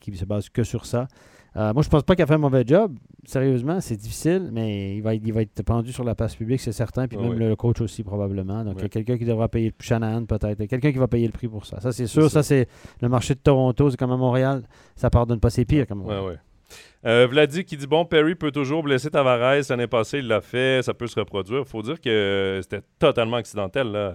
qui se basent que sur ça. Euh, moi, je pense pas qu'il a fait un mauvais job. Sérieusement, c'est difficile, mais il va, être, il va être pendu sur la place publique, c'est certain. Puis Ah même le coach aussi, probablement. Donc, il y a quelqu'un qui devra payer, Shanahan peut-être. Il y a Quelqu'un qui va payer le prix pour ça. Ça, c'est sûr. ça. Ça, c'est le marché de Toronto. C'est comme à Montréal. Ça pardonne pas. C'est pire comme Ouais, ouais. Euh, Vladi qui dit bon, Perry peut toujours blesser Tavares. L'année passée, il l'a fait. Ça peut se reproduire. Il faut dire que c'était totalement accidentel. Là.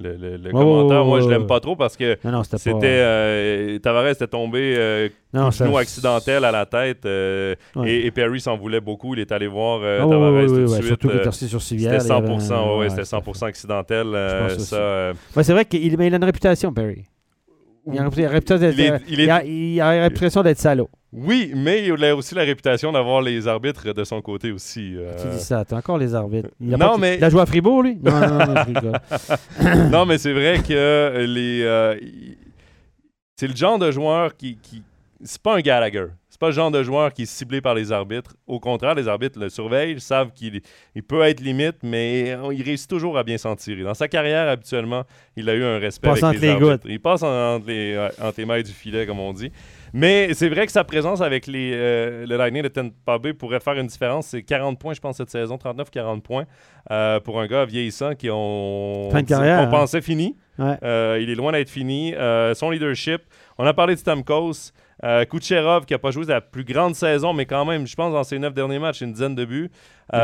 Le, le- commentaire, moi, je l'aime pas trop parce que c'était pas. euh, Tavares était tombé euh, non, ça- accidentel à la tête euh, Ouais. et, et Perry s'en voulait beaucoup. Il est allé voir euh, Ah, Tavares tout ouais, de suite. Surtout euh, sur c'était il y avait 100%, un- ouais, ouais, c'était tout à fait. 100% accidentel. euh, ça, euh, c'est vrai qu'il il a une réputation, Perry. Il a une réputation d'être. Il il a, il a une réputation d'être salaud. Oui, mais il a aussi la réputation d'avoir les arbitres de son côté aussi. euh. Tu dis ça, t'as encore les arbitres. Il a Non, pas- mais- Il a joué à Fribourg, lui? Non, non, non, je non, mais c'est vrai que les. euh, c'est le genre de joueur qui. qui c'est pas un Gallagher. C'est pas le genre de joueur qui est ciblé par les arbitres. Au contraire, les arbitres le surveillent, savent qu'il il peut être limite, mais euh, il réussit toujours à bien s'en tirer. Dans sa carrière, habituellement, il a eu un respect Passe avec entre les, les arbitres. Il passe en- entre les, entre les mailles du filet, comme on dit. Mais c'est vrai que sa présence avec les, euh, le Lightning de Tampa Bay pourrait faire une différence. C'est 40 points, je pense, cette saison, 39-40 points euh, pour un gars vieillissant qui ont, Fin de carrière, on hein. pensait fini. Ouais. Euh, il est loin d'être fini. Son leadership. On a parlé de Stamkos. Euh, Kucherov, qui n'a pas joué la plus grande saison, mais quand même, je pense, dans ses neuf derniers matchs, une dizaine de buts. Il y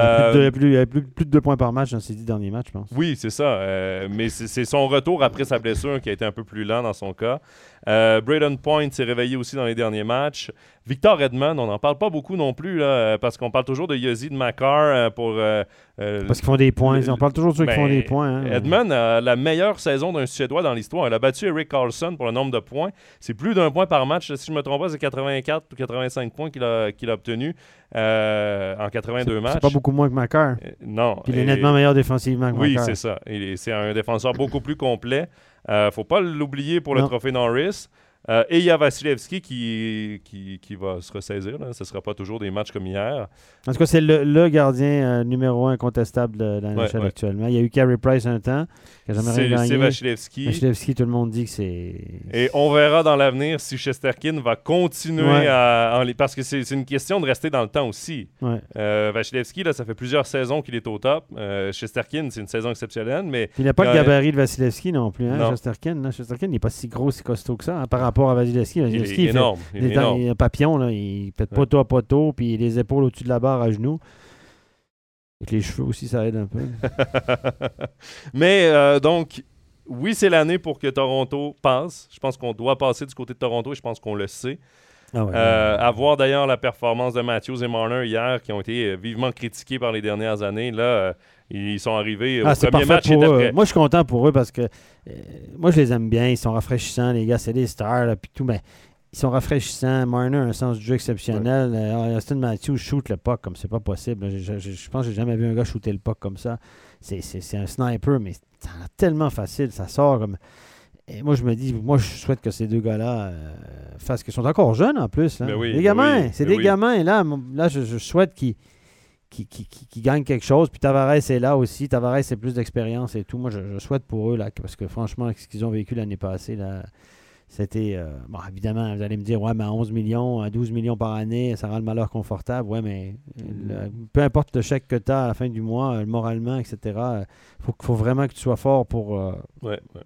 a plus de- il y plus- plus, deux points par match dans ces dix derniers matchs, je pense. oui, c'est ça. Euh, mais c'est son retour après sa blessure qui a été un peu plus lent dans son cas. Euh, Braden Point s'est réveillé aussi dans les derniers matchs. Victor Edmond, on n'en parle pas beaucoup non plus, là, euh, parce qu'on parle toujours de Yossi de Makar euh, pour. Parce qu'ils font des points. On parle toujours de ceux qui ben, font des points. hein. Edmond a la meilleure saison d'un Suédois dans l'histoire. Il a battu Eric Carlson pour le nombre de points. C'est plus d'un point par match. Si je ne me trompe pas, c'est 84 ou 85 points qu'il a, qu'il a obtenu euh, en 82 matchs. C'est pas beaucoup moins que Macar. Euh, non. Puis il est Et- nettement meilleur défensivement que oui, c'est ça. Il est- C'est un défenseur beaucoup plus complet. Euh, faut pas l'oublier pour le trophée Norris. Euh, et il y a Vasilevski qui, qui, qui va se ressaisir. Là. Ce ne sera pas toujours des matchs comme hier. En tout cas, c'est le, le gardien euh, numéro un incontestable de la Ouais, NHL ouais. actuellement. Il y a eu Carey Price un temps, C'est. Vasilevski. Vasilevski, tout le monde dit que c'est. Et on verra dans l'avenir si Chesterkin va continuer Ouais. à. en parce que c'est une question de rester dans le temps aussi. Euh, Vasilevski, là, ça fait plusieurs saisons qu'il est au top. Euh, Chesterkin, c'est une saison exceptionnelle, mais il n'a pas le gabarit de Vasilevski non plus, hein, Non. Chesterkin. là. Chesterkin n'est pas si gros, si costaud que ça hein, par rapport à Vasilevski. il Vasilevski, est il fait- énorme. Il il est est un- énorme. il est un papillon, là. il pète Ouais. poteau à poteau, puis les épaules au-dessus de la barre à genoux. Et les cheveux aussi, ça aide un peu. Mais euh, donc, oui, c'est l'année pour que Toronto passe. Je pense qu'on doit passer du côté de Toronto et je pense qu'on le sait. Ah ouais. Euh, à voir d'ailleurs la performance de Matthews et Marner hier, qui ont été euh, vivement critiqués par les dernières années. Là, ils sont arrivés au Ah, c'est premier parfait match. pour eux. Moi, je suis content pour eux parce que euh, moi, je les aime bien. Ils sont rafraîchissants, les gars. C'est des stars, là, puis tout. Mais ils sont rafraîchissants. Marner a un sens du jeu exceptionnel. Euh, Austin Matthews shoot le puck comme c'est pas possible. Je, je- je- je pense que j'ai jamais vu un gars shooter le puck comme ça. C'est- un sniper, mais c'est tellement facile. Ça sort comme. Et moi, je me dis, moi, je souhaite que ces deux gars-là euh, fassent. qu'ils sont encore jeunes en plus. Là. Ben oui, des ben gamins. oui, c'est ben des oui. gamins. Là, là je, je souhaite qu'ils qui, qui, qui- qui gagne quelque chose. Puis Tavares est là aussi. Tavares c'est plus d'expérience et tout. Moi, je, je souhaite pour eux, là, parce que franchement, ce qu'ils ont vécu l'année passée, là, c'était. euh, bon, évidemment, vous allez me dire, ouais, mais à 11 millions, à 12 millions par année, ça rend le malheur confortable. Ouais, mais le- peu importe le chèque que tu as à la fin du mois, euh, moralement, etc., il faut, faut vraiment que tu sois fort pour. euh, Ouais, ouais.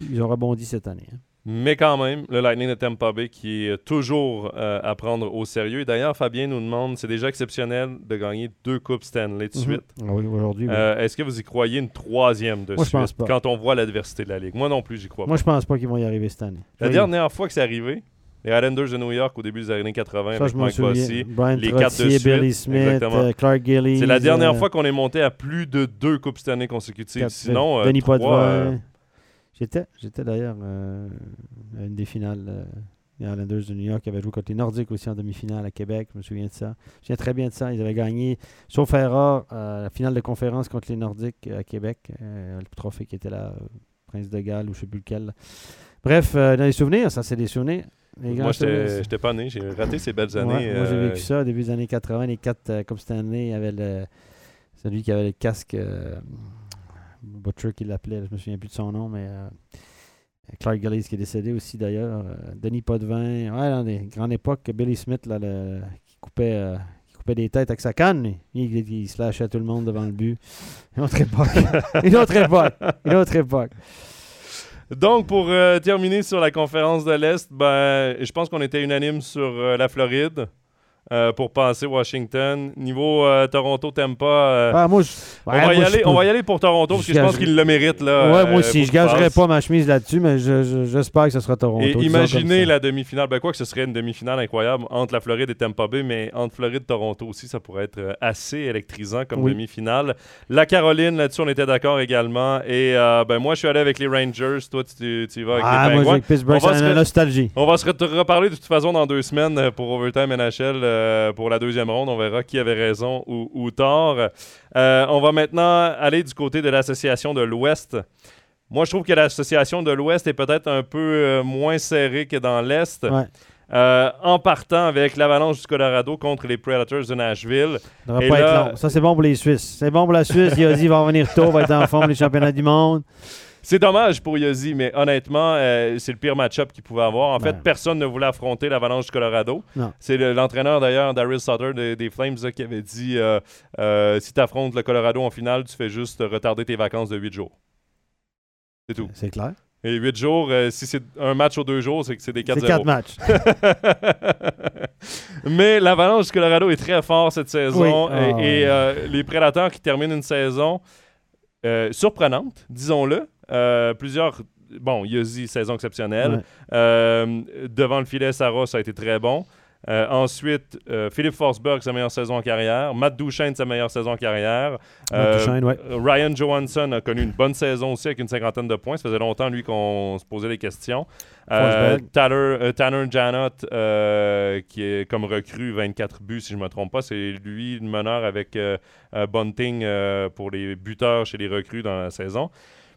ils ont rebondi cette année. hein. Mais quand même, le Lightning de Tampa Bay qui est toujours euh, à prendre au sérieux. Et D'ailleurs, Fabien nous demande, c'est déjà exceptionnel de gagner deux coupes Stanley de suite. Mhm. Ah oui, aujourd'hui. oui. Euh, Est-ce que vous y croyez une troisième de Moi, je suite? pense pas. quand on voit l'adversité de la Ligue? Moi non plus, j'y crois Moi, pas. je pense pas qu'ils vont y arriver cette année. La dernière fois que c'est arrivé, les Islanders de New York au début des années 80 Ça, avec Mike. Bossy, Brian les quatre de suite, Billy Smith, euh, Clark Gillies. C'est la dernière euh, fois qu'on est monté à plus de deux coupes Stanley consécutives. Quatre- Sinon, euh, Denis trois, euh, J'étais, j'étais d'ailleurs euh, à une des finales euh, des Islanders de New York qui avait joué contre les Nordiques aussi en demi-finale à Québec. Je me souviens de ça. Je me souviens très bien de ça. Ils avaient gagné, sauf erreur, euh, la finale de conférence contre les Nordiques euh, à Québec. Euh, le trophée qui était là, Prince de Galles ou je ne sais plus lequel. Bref, dans les souvenirs, ça c'est des souvenirs. Les moi, j'étais j'étais pas né. J'ai raté ces belles Ouais, années. moi, j'ai vécu ça au début des années 80. Les quatre euh, Coupe Stanley, il y avait le, celui qui avait le casque, Butcher qui l'appelait, je me souviens plus de son nom, mais euh, Clark Gillies qui est décédé aussi d'ailleurs. euh, Denis Potvin, ouais, dans des grandes époques, Billy Smith là, le- qui, coupait, euh, qui coupait des têtes avec sa canne. Il, il, il se lâchait tout le monde devant le but. Une autre époque. Une autre époque. Une autre époque. Donc, pour euh, terminer sur la conférence de l'Est, ben, je pense qu'on était unanime sur euh, la Floride euh, pour passer Washington. Niveau euh, Toronto-Tampa, euh, Ah, moi, on, va y moi, aller, on va y aller pour Toronto parce que je pense qu'ils le méritent. Là, Ouais, euh, moi aussi, pour je gagerais passent. pas ma chemise là-dessus, mais je- je- j'espère que ce sera Toronto. Et imaginez la demi-finale. Ben quoi que ce serait une demi-finale incroyable entre la Floride et Tampa Bay, mais entre Floride et Toronto aussi, ça pourrait être euh, assez électrisant comme Oui. demi-finale. La Caroline, là-dessus, on était d'accord également. Et euh, ben moi, je suis allé avec les Rangers. Toi, tu, tu y vas avec Ah, les moi, avec Pittsburgh, On va c'est se la nostalgie. On va se re- reparler de toute façon dans deux semaines euh, pour Overtime NHL euh, pour la deuxième ronde. On verra qui avait raison ou, ou tort. Euh, on va maintenant aller du côté de l'association de l'Ouest. Moi, je trouve que l'association de l'Ouest est peut-être un peu euh, moins serrée que dans l'Est. Ouais. Euh, en partant avec l'Avalanche du Colorado contre les Predators de Nashville. Ça devrait Et pas là- être long. Ça, c'est bon pour les Suisses. C'est bon pour la Suisse. Il a dit va revenir tôt, va être en forme les championnats du monde. C'est dommage pour Yossi, mais honnêtement, euh, c'est le pire match-up qu'il pouvait avoir. En fait, Ouais. personne ne voulait affronter l'Avalanche du Colorado. C'est le- l'entraîneur d'ailleurs, Daryl Sutter des, des Flames, là, qui avait dit euh, euh, si tu affrontes le Colorado en finale, tu fais juste retarder tes vacances de 8 jours. C'est tout. C'est clair. Et 8 jours, euh, si c'est un match aux deux jours, c'est que c'est des 4-0. C'est quatre matchs. Mais l'Avalanche du Colorado est très fort cette saison. Oui. Ah, et euh, les Prédateurs qui terminent une saison euh, surprenante, disons-le. Euh, plusieurs. Bon, Yossi, saison exceptionnelle. Ouais. Euh, devant le filet, Sarah, ça a été très bon. Euh, ensuite, Philippe Forsberg, sa meilleure saison en carrière. Matt Duchesne, sa meilleure saison en carrière. Matt Duchesne, ouais. Ryan Johansson a connu une bonne saison aussi avec une cinquantaine de points. Ça faisait longtemps, lui, qu'on se posait des questions. Tanner, Tanner Janot, qui est comme recrue, 24 buts, si je ne me trompe pas. C'est lui le meneur avec Bunting pour les buteurs chez les recrues dans la saison.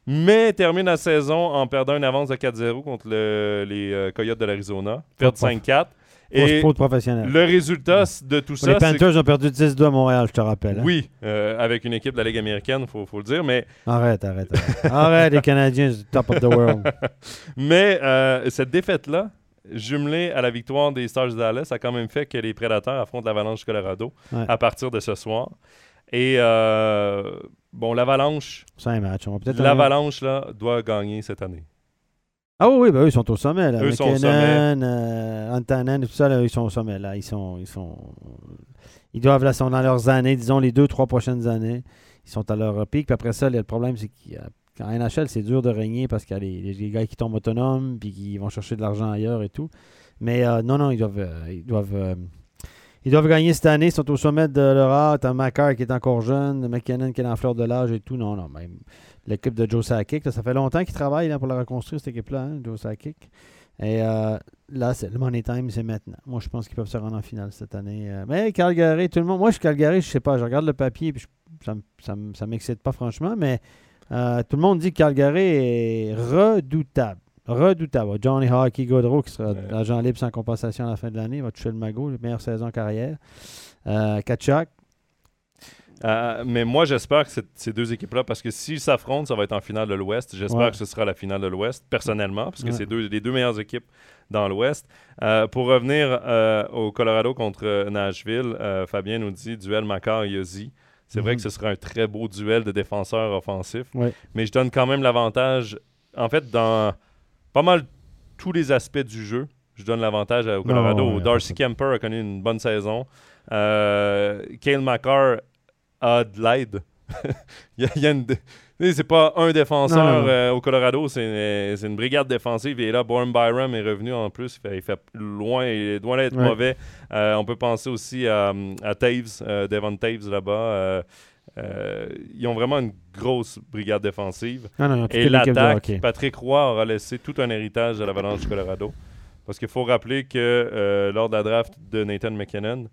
Mais termine la saison en perdant une avance de 4-0 contre le- les euh, Coyotes de l'Arizona. Pas- 5-4. Pour Et sport professionnel. le résultat de tout les ça, c'est Panthers ont perdu 10-2 à Montréal, je te rappelle. hein. oui, euh, avec une équipe de la Ligue américaine, il faut, faut le dire, mais, Arrête, arrête, arrête. arrête, les Canadiens, top of the world. mais euh, cette défaite-là, jumelée à la victoire des Stars de Dallas, a quand même fait que les Prédateurs affrontent l'Avalanche du Colorado Ouais. à partir de ce soir. Et euh, bon, l'Avalanche, C'est un match. On va peut-être. l'Avalanche là, doit gagner cette année. Ah oui, oui, ben eux, ils sont au sommet. Là. Eux sont au McKinnon, euh, Antanen, tout ça, là, ils sont au sommet. Là. Ils, sont, ils, sont, ils doivent, là, sont dans leurs années, disons les deux, trois prochaines années. Ils sont à leur pic. Puis après ça, le problème, c'est qu'en NHL, c'est dur de régner parce qu'il y a les, les gars qui tombent autonomes puis qui vont chercher de l'argent ailleurs et tout. Mais euh, non, non, ils doivent, euh, ils doivent, euh, ils doivent gagner cette année. Ils sont au sommet de leur art. T'as Macar qui est encore jeune, McKinnon qui est en fleur de l'âge et tout. Non, non, même l'équipe de Joe Sakic, ça fait longtemps qu'ils travaillent là, pour la reconstruire, cette équipe-là, hein, Joe Sakic. Et euh, là, c'est, le Money Time, c'est maintenant. Moi, je pense qu'ils peuvent se rendre en finale cette année. Euh, mais Calgary, tout le monde. Moi, je suis Calgary, je sais pas. Je regarde le papier puis ça, ça m'excite pas, franchement. Mais euh, tout le monde dit que Calgary est redoutable. Redoutable. Johnny Hockey Godreau, qui sera Ouais. agent libre sans compensation à la fin de l'année, va toucher le magot, la meilleure saison carrière. Euh, Kachuk, Euh, mais moi, j'espère que ces deux équipes-là, parce que s'ils s'affrontent, ça va être en finale de l'Ouest. J'espère Ouais. que ce sera la finale de l'Ouest, personnellement, parce que Ouais. c'est deux, les deux meilleures équipes dans l'Ouest. Euh, pour revenir euh, au Colorado contre Nashville, Fabien nous dit duel Makar-Yossi. C'est vrai Mhm. que ce sera un très beau duel de défenseurs offensifs, mais je donne quand même l'avantage, en fait, dans pas mal tous les aspects du jeu. Je donne l'avantage au Colorado. Non, ouais, Darcy Kemper a connu une bonne saison. Euh, Kale McCarr a de l'aide. il y a, une c'est pas un défenseur Non, non, non. euh, au Colorado, c'est une, c'est une brigade défensive. Et là, Born Byram est revenu en plus. Il fait, il fait loin, il est loin d'être Ouais. mauvais. Euh, on peut penser aussi à, à Taves, euh, Devon Taves là-bas. Euh, ils ont vraiment une grosse brigade défensive. Non, Et l'attaque. Patrick Roy aura laissé tout un héritage à l'Avalanche du Colorado. Parce qu'il faut rappeler que euh, lors de la draft de Nathan McKinnon,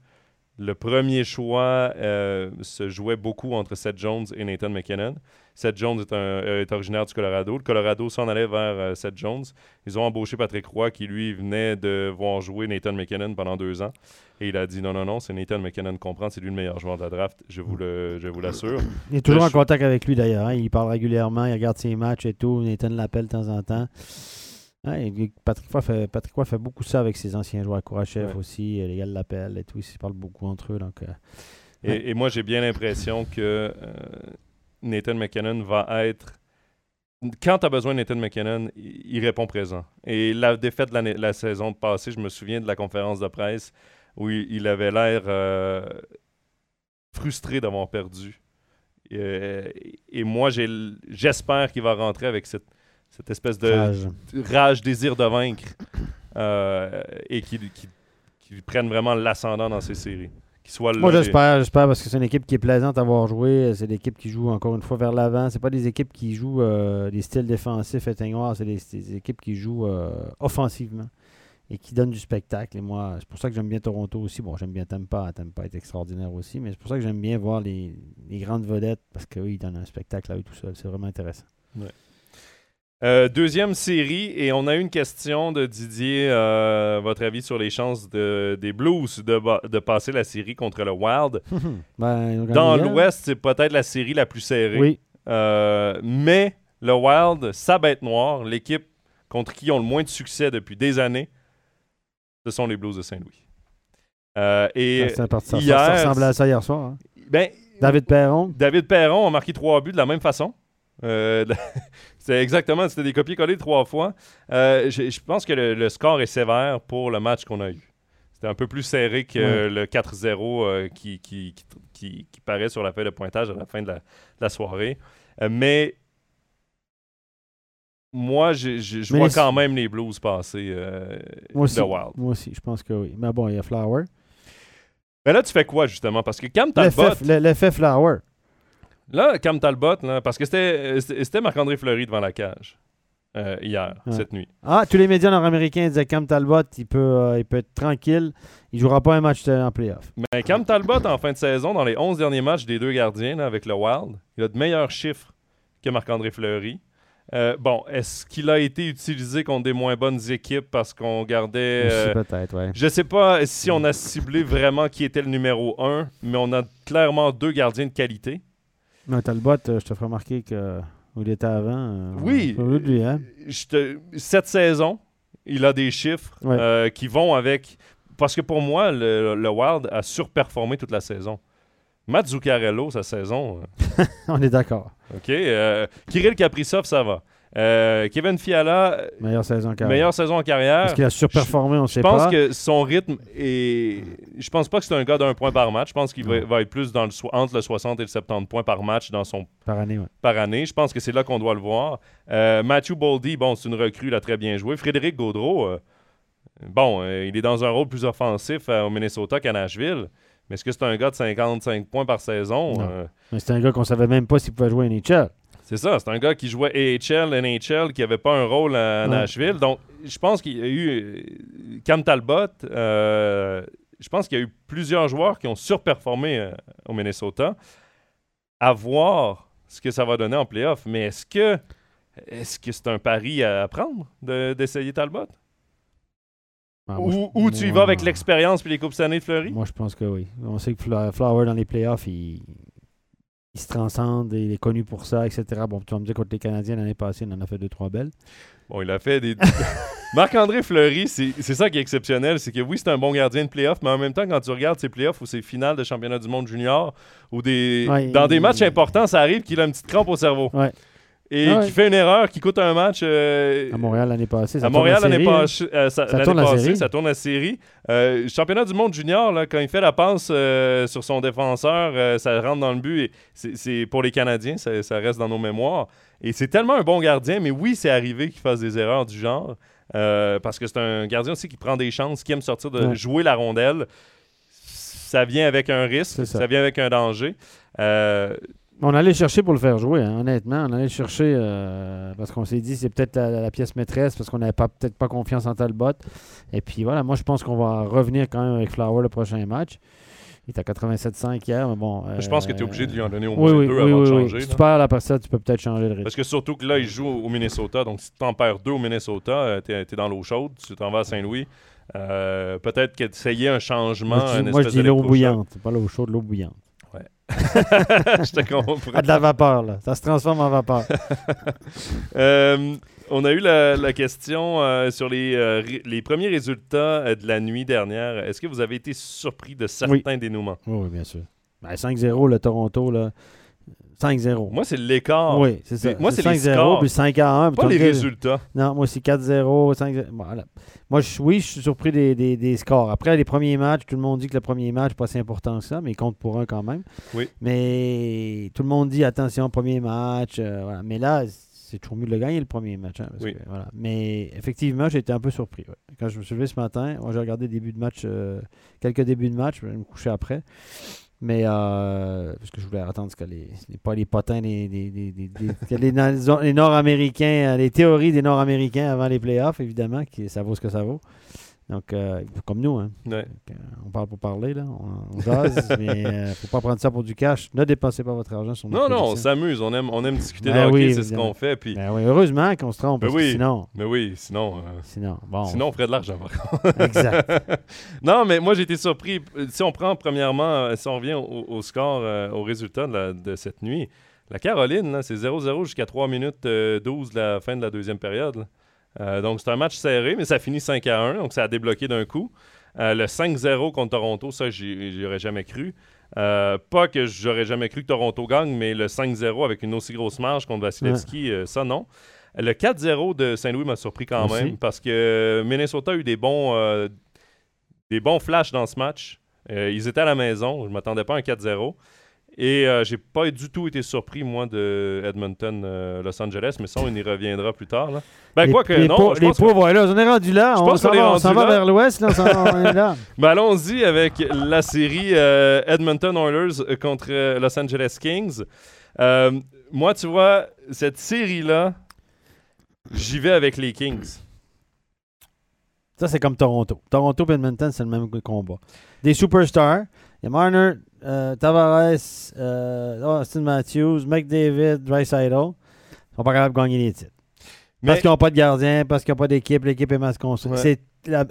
le premier choix euh, se jouait beaucoup entre Seth Jones et Nathan McKinnon. Seth Jones est, un- euh, est originaire du Colorado. Le Colorado s'en allait vers euh, Seth Jones. Ils ont embauché Patrick Roy qui, lui, venait de voir jouer Nathan McKinnon pendant deux ans. Et il a dit non, non, non, c'est Nathan McKinnon comprend, c'est lui le meilleur joueur de la draft. Je vous le- je vous l'assure. Il est toujours Le en contact avec lui d'ailleurs. hein. Il parle régulièrement, il regarde ses matchs et tout. Nathan l'appelle de temps en temps. Ouais, et Patrick Roy fait, Patrick Roy fait beaucoup ça avec ses anciens joueurs. Kourachev Ouais. aussi, euh, les gars l'appellent et tout. Ils se parlent beaucoup entre eux. Donc, euh, Et, et moi, j'ai bien l'impression que euh, Nathan McKinnon va être. Quand tu as besoin de Nathan McKinnon, il, il répond présent. Et la défaite de la saison passée, je me souviens de la conférence de presse où il, il avait l'air euh, frustré d'avoir perdu. Et, et moi, j'espère qu'il va rentrer avec cette, cette espèce de rage. rage, désir de vaincre euh, et qu'il qu'il- qu'il prenne vraiment l'ascendant dans ces séries. Soit Moi, j'espère, j'espère, parce que c'est une équipe qui est plaisante à voir jouer. C'est l'équipe qui joue encore une fois vers l'avant. C'est pas des équipes qui jouent euh, des styles défensifs éteignoirs. C'est des, des équipes qui jouent euh, offensivement et qui donnent du spectacle. Et moi, c'est pour ça que j'aime bien Toronto aussi. Bon, j'aime bien Tampa. Tampa est extraordinaire aussi. Mais c'est pour ça que j'aime bien voir les, les grandes vedettes parce qu'eux, ils donnent un spectacle à eux tout seuls. C'est vraiment intéressant. Euh, deuxième série, et on a eu une question de Didier, euh, votre avis sur les chances de- des Blues de, passer la série contre le Wild. Ben, Dans l'Ouest, c'est peut-être la série la plus serrée. Oui. Euh, mais le Wild, sa bête noire, l'équipe contre qui ils ont le moins de succès depuis des années, ce sont les Blues de Saint-Louis. Et Ça, ça, ça- hier, ça ressemblait à ça hier soir. hein. ben, David Perron. David Perron a marqué trois buts de la même façon. Euh, c'est exactement, c'était des copier-coller trois fois. Euh, je, pense que le, le score est sévère pour le match qu'on a eu. C'était un peu plus serré que Ouais. le 4-0 euh, qui, qui, qui, qui- qui paraît sur la feuille de pointage à la fin de la, de la soirée. Euh, mais moi, je, je- je Mais vois les- quand même les Blues passer euh, Moi aussi. le Wild. Moi aussi, je pense que oui. Mais bon, il y a Flower. Mais là, tu fais quoi justement? Parce que Cam Talbot, L'effet le- l'effet Flower. Là, Cam Talbot, là, parce que c'était c'était Marc-André Fleury devant la cage euh, hier, Ouais. cette nuit. Ah, tous les médias nord-américains disaient Cam Talbot, il peut, euh, il peut être tranquille. Il jouera pas un match en playoff. Mais Cam Talbot, en fin de saison, dans les 11 derniers matchs des deux gardiens là, avec le Wild, il a de meilleurs chiffres que Marc-André Fleury. Euh, bon, est-ce qu'il a été utilisé contre des moins bonnes équipes parce qu'on gardait. Euh, peut-être, ouais. je sais pas si on a ciblé vraiment qui était le numéro 1, mais on a clairement deux gardiens de qualité. Non, Talbot, euh, je te ferai remarquer que où il était avant. euh, Oui. lui, hein? Je te- Cette saison, il a des chiffres Ouais. euh, qui vont avec. Parce que pour moi, le, le Wild a surperformé toute la saison. Matt Zuccarello, sa saison. euh, On est d'accord. OK. euh, Kirill Kaprizov, ça va. Euh, Kevin Fiala, Meilleure saison carrière. meilleure saison en carrière. Est-ce qu'il a surperformé, on ne Je sait pense pas. que son rythme est. Je pense pas que c'est un gars d'un point par match. Je pense qu'il va, être plus dans le so- entre le 60 et le 70 points par match dans son Par année, ouais. par année. Je pense que c'est là qu'on doit le voir. Euh, Matthew Boldy, bon, c'est une recrue, il a très bien joué. Frédéric Gaudreau, euh, bon, il est dans un rôle plus offensif au Minnesota qu'à Nashville. Mais est-ce que c'est un gars de 55 points par saison? Mais c'est un gars qu'on savait même pas s'il pouvait jouer à NHL. C'est ça, c'est un gars qui jouait AHL, NHL, qui n'avait pas un rôle à. Nashville. Donc, je pense qu'il y a eu euh, Cam Talbot. euh, je pense qu'il y a eu plusieurs joueurs qui ont surperformé euh, au Minnesota. À voir ce que ça va donner en playoff. Mais est-ce que est-ce que c'est un pari à prendre de- d'essayer Talbot? Ah, moi, ou, tu y vas avec l'expérience puis les Coupes Stanley de Fleury? Moi, je pense que oui. On sait que Flower, dans les playoffs, il, il se transcende, il est connu pour ça, etc. Bon, tu vas me dire, contre les Canadiens, l'année passée, il en a fait deux, trois belles. Bon, il a fait des. Marc-André Fleury, c'est ça qui est exceptionnel. C'est que oui, c'est un bon gardien de playoff, mais en même temps, quand tu regardes ses playoffs ou ses finales de championnat du monde junior, ou des. Ouais, dans des il- matchs importants, ça arrive qu'il a une petite crampe au cerveau. Ouais. Et Ah ouais. qu'il fait une erreur qui coûte un match. euh, À Montréal, l'année passée. ça à tourne Montréal la l'année série, passée, euh, ça, tourne la passée, série. ça tourne la série. Euh, championnat du monde junior, là, quand il fait la passe euh, sur son défenseur, ça rentre dans le but. et c'est- pour les Canadiens, ça, ça reste dans nos mémoires. Et c'est tellement un bon gardien, mais oui, c'est arrivé qu'il fasse des erreurs du genre. parce que c'est un gardien aussi qui prend des chances, qui aime sortir de Ouais. jouer la rondelle. Ça vient avec un risque, ça. vient avec un danger. On allait chercher pour le faire jouer, hein, honnêtement. On allait chercher euh, parce qu'on s'est dit c'est peut-être la, la pièce maîtresse parce qu'on n'avait pas peut-être pas confiance en Talbot. Et puis voilà, moi je pense qu'on va revenir quand même avec Flower le prochain match. Il est à 87,5 hier, mais bon. je pense que tu es euh, obligé de lui en donner au moins oui, deux oui, avant oui, de changer. Si là. tu perds la personne, tu peux peut-être changer le rythme. Parce que surtout que là, il joue au Minnesota. Donc, si tu t'en perds deux au Minnesota, euh, t'es es dans l'eau chaude. Tu t'en vas à Saint-Louis. Euh, Peut-être qu'essayer un changement. moi, je dis, moi, je espèce dis l'eau bouillante, pas l'eau chaude, l'eau bouillante. je te comprends. De la vapeur, là. Ça se transforme en vapeur. Euh, on a eu la, la question euh, sur les, euh, les premiers résultats de la nuit dernière. Est-ce que vous avez été surpris de certains dénouements? oui, oui, bien sûr. Ben, 5-0, le Toronto, là. 5-0. Moi, c'est l'écart. oui, c'est ça. c'est- moi, c'est les 5-0, scores. puis 5 à 1. puis Pas les résultats. Non, moi aussi 4-0, 5 Voilà. Moi, je, oui, je suis surpris des, des- des scores. Après, les premiers matchs, tout le monde dit que le premier match n'est pas si important que ça, mais il compte pour un quand même. Oui. Mais tout le monde dit attention, premier match. euh, voilà. Mais là, c'est toujours mieux de le gagner le premier match. hein, parce Oui. que, voilà. Mais effectivement, j'ai été un peu surpris. ouais. Quand je me suis levé ce matin, j'ai regardé début de match, euh, quelques débuts de match, je vais me coucher après. Mais euh, parce que je voulais attendre ce que les, pas les potins, les, les, les, les Nord-Américains, euh, les théories des Nord-Américains avant les playoffs, évidemment, qui ça vaut ce que ça vaut. Donc, euh, comme nous, hein. Ouais. Donc, euh, on parle pour parler, là. On, on jase, mais euh, faut pas prendre ça pour du cash. Ne dépensez pas votre argent sur nos Non, non, on s'amuse. On aime, on aime discuter Ben de hockey, oui, c'est ce qu'on fait. Puis, Ben oui, heureusement qu'on se trompe, Ben parce que oui. sinon, mais oui, sinon, euh, sinon, bon. sinon on ferait de l'argent. exact. non, mais moi, j'ai été surpris. Si on prend premièrement, si on revient au, au score, au résultat de, la- de cette nuit, la Caroline, c'est 0-0 jusqu'à 3 minutes euh, 12 de la fin de la deuxième période. là. Euh, donc, c'est un match serré, mais ça finit 5 à 1, donc ça a débloqué d'un coup. Euh, le 5-0 contre Toronto, ça, j'y aurais jamais cru. Euh, pas que j'aurais jamais cru que Toronto gagne, mais le 5-0 avec une aussi grosse marge contre Vasilevski, ça, non. Le 4-0 de Saint-Louis m'a surpris quand même parce que Minnesota a eu des bons, des bons flashs dans ce match. Ils étaient à la maison, je ne m'attendais pas à un 4-0. Et euh, j'ai pas du tout été surpris, moi, de Edmonton, euh, Los Angeles, mais ça, on y reviendra plus tard. Là. Ben, les, quoi que les non, je les pense que- pauvres, là, on est rendu là. Je on s'en va, va vers l'ouest, là, on, on est là. Ben, allons-y avec la série euh, Edmonton Oilers euh, contre Los Angeles Kings. Moi, tu vois, cette série-là, j'y vais avec les Kings. Ça, c'est comme Toronto. Toronto et Edmonton, c'est le même combat. Des superstars. Il y a Marner, euh, Tavares, euh, Austin Matthews, McDavid, Dreisaitl. Sont pas capables de gagner les titres. Parce qu'ils n'ont pas de gardien, parce qu'ils n'ont pas d'équipe, l'équipe est mal construite. Ouais. C'est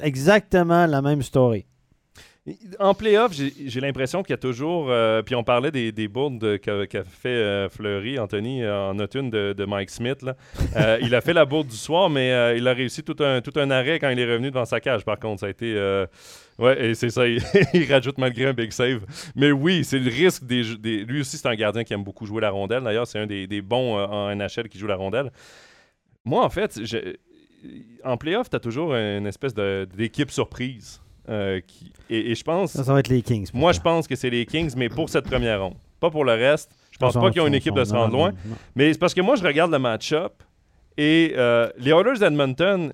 exactement la même story. En playoff, j'ai l'impression qu'il y a toujours. euh, puis on parlait des, des bourdes de- qu'a fait euh, Fleury, Anthony, euh, en automne de, de Mike Smith. là. Euh, il a fait la bourde du soir, mais il a réussi tout un, tout un arrêt quand il est revenu devant sa cage. Par contre, ça a été. ouais, et c'est ça. Il, il rajoute malgré un big save. Mais oui, c'est le risque des, Lui aussi, c'est un gardien qui aime beaucoup jouer la rondelle. D'ailleurs, c'est un des, des bons en NHL qui joue la rondelle. Moi, en fait, je- en playoff, tu as toujours une espèce d'équipe surprise. Euh, qui, et, et je pense. Ça, ça va être les Kings. Moi, je pense que c'est les Kings, mais pour cette première ronde. Pas pour le reste. Je pense pas qu'ils ont une équipe de se rendre loin. non. Mais c'est parce que moi, je regarde le match-up et euh, les Oilers d'Edmonton,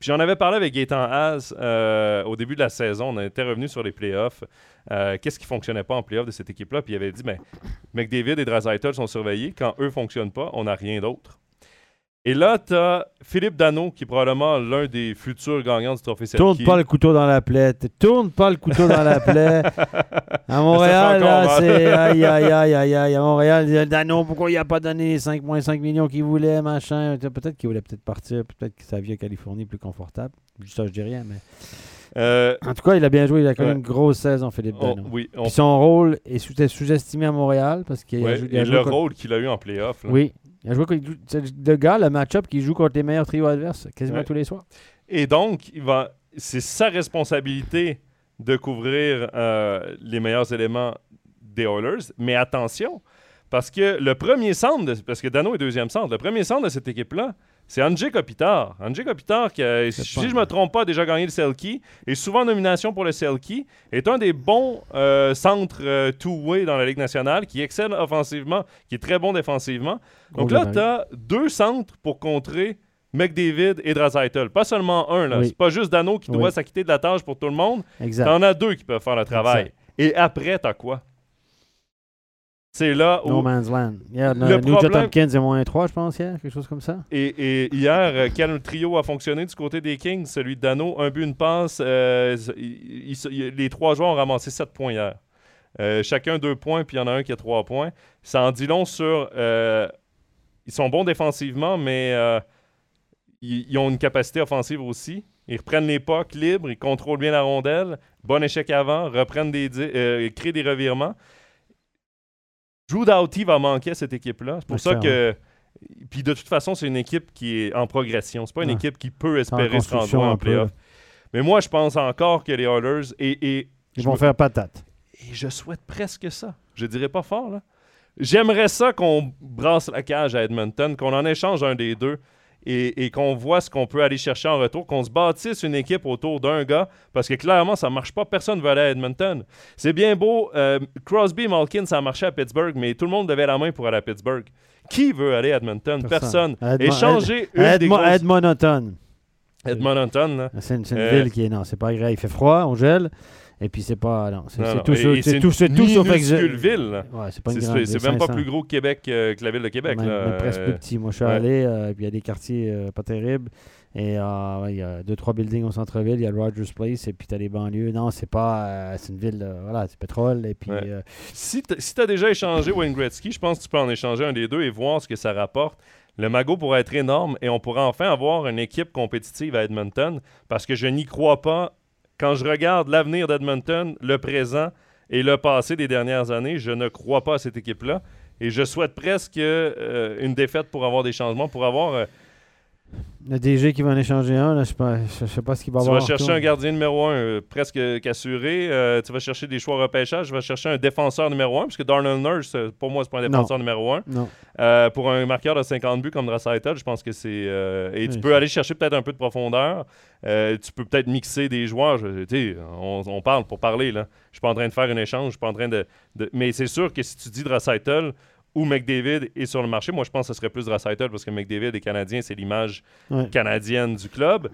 puis j'en avais parlé avec Gaétan Haas euh, au début de la saison. On était revenu sur les playoffs. Qu'est-ce qui fonctionnait pas en playoffs de cette équipe-là? Puis il avait dit, ben, McDavid et Draisaitl sont surveillés. Quand eux fonctionnent pas, on n'a rien d'autre. Et là, tu as Philippe Dano, qui est probablement l'un des futurs gagnants du trophée Tourne Selke. pas le couteau dans la plaie. Tourne pas le couteau dans la plaie. À Montréal, là, c'est aïe, aïe, aïe, aïe, aïe. À Montréal, Dano, pourquoi il a pas donné les 5,5 millions qu'il voulait, machin? Peut-être qu'il voulait peut-être partir. Peut-être que sa vie à Californie est plus confortable. Ça, je dis rien, mais. Euh, En tout cas, il a bien joué. Il a connu Ouais. une grosse saison, Philippe on- Dano. oui, on- Puis son rôle est sous-estimé à Montréal parce qu'il a ouais, joué. il a et joué le contre- rôle qu'il a eu en playoff. Oui. Il a joué contre- le gars, le match-up qui joue contre les meilleurs trios adverses quasiment Ouais. tous les soirs. Et donc, il va, c'est sa responsabilité de couvrir euh, les meilleurs éléments des Oilers. Mais attention, parce que le premier centre, de- parce que Dano est deuxième centre, le premier centre de cette équipe-là, c'est Andrzej Kopitar. Andrzej Kopitar, qui, a, si je ne me trompe pas, a déjà gagné le Selkie, est souvent en nomination pour le Selkie, est un des bons euh, centres euh, two-way dans la Ligue nationale, qui excelle offensivement, qui est très bon défensivement. Donc là, tu as deux centres pour contrer McDavid et Draisaitl. Pas seulement un, là. Oui. C'est pas juste Dano qui Oui. doit s'acquitter de la tâche pour tout le monde. T'en as deux qui peuvent faire le travail. Exact. Et après, t'as quoi? C'est là où... No Man's Land. Le problème- Hopkins est moins 3, je pense, hier, quelque chose comme ça. Et, et hier, euh, quel trio a fonctionné du côté des Kings? Celui de Dano, un but, une passe. euh, il- il- il- les trois joueurs ont ramassé sept points hier. Euh, chacun deux points, puis il y en a un qui a trois points. Ça en dit long sur... euh, ils sont bons défensivement, mais ils, ils ont une capacité offensive aussi. Ils reprennent les pucks libres, ils contrôlent bien la rondelle. Bon échec avant, reprennent des... euh, créent des revirements. Drew Doughty va manquer à cette équipe-là. C'est pour ça que... Puis de toute façon, c'est une équipe qui est en progression. C'est pas une Ouais. équipe qui peut espérer se rendre en playoff. Mais moi, je pense encore que les Oilers... Et, et Ils je vont me- faire patate. et je souhaite presque ça. Je dirais pas fort, là. J'aimerais ça qu'on brasse la cage à Edmonton, qu'on en échange un des deux et, et qu'on voit ce qu'on peut aller chercher en retour, qu'on se bâtisse une équipe autour d'un gars, parce que clairement, ça marche pas. Personne ne veut aller à Edmonton. C'est bien beau. euh, Crosby, Malkin, ça a marché à Pittsburgh, mais tout le monde levait la main pour aller à Pittsburgh. Qui veut aller à Edmonton? Personne. Edmo- Échanger une des grosses... Edmonton. Edmonton, là. C'est une, c'est une Euh, ville qui est. Non, c'est pas agréable. Il fait froid, on gèle. Et puis c'est pas. Non, c'est tout et C'est tout, c'est tout sauf ville. Ouais, c'est pas une C'est grande c'est ville, même pas 500. plus gros que Québec euh, que la ville de Québec. Même- là. même presque Euh, plus petit. Moi, je suis ouais. allé, euh, puis il y a des quartiers euh, pas terribles. Et euh, il y a deux, trois buildings au centre-ville. Il y a le Rogers Place, et puis tu as les banlieues. Non, c'est pas. euh, c'est une ville, euh, voilà, c'est pétrole. Et puis. Ouais. euh, Si tu as déjà échangé Wayne Gretzky, je pense que tu peux en échanger un des deux et voir ce que ça rapporte. Le magot pourrait être énorme et on pourrait enfin avoir une équipe compétitive à Edmonton parce que je n'y crois pas. Quand je regarde l'avenir d'Edmonton, le présent et le passé des dernières années, je ne crois pas à cette équipe-là. Et je souhaite presque euh, une défaite pour avoir des changements, pour avoir. euh, le DG qui va en échanger un, là, je je sais pas ce qu'il va tu avoir. vas en chercher un gardien numéro un euh, presque qu'assuré. Euh, tu vas chercher des choix repêchage. Tu vas chercher un défenseur numéro un, parce que Darnell Nurse, euh, pour moi, c'est pas un Non. défenseur numéro un. Non. Euh, pour un marqueur de 50 buts comme Draisaitl, je pense que c'est... et tu Oui, peux aller chercher peut-être un peu de profondeur. Tu peux peut-être mixer des joueurs. Je- tu on, on parle pour parler. Là. Je suis pas en train de faire un échange. Je suis pas en train de... de- Mais c'est sûr que si tu dis Draisaitl ou McDavid est sur le marché, moi, je pense que ce serait plus Draisaitl parce que McDavid est canadien. C'est l'image Ouais. canadienne du club.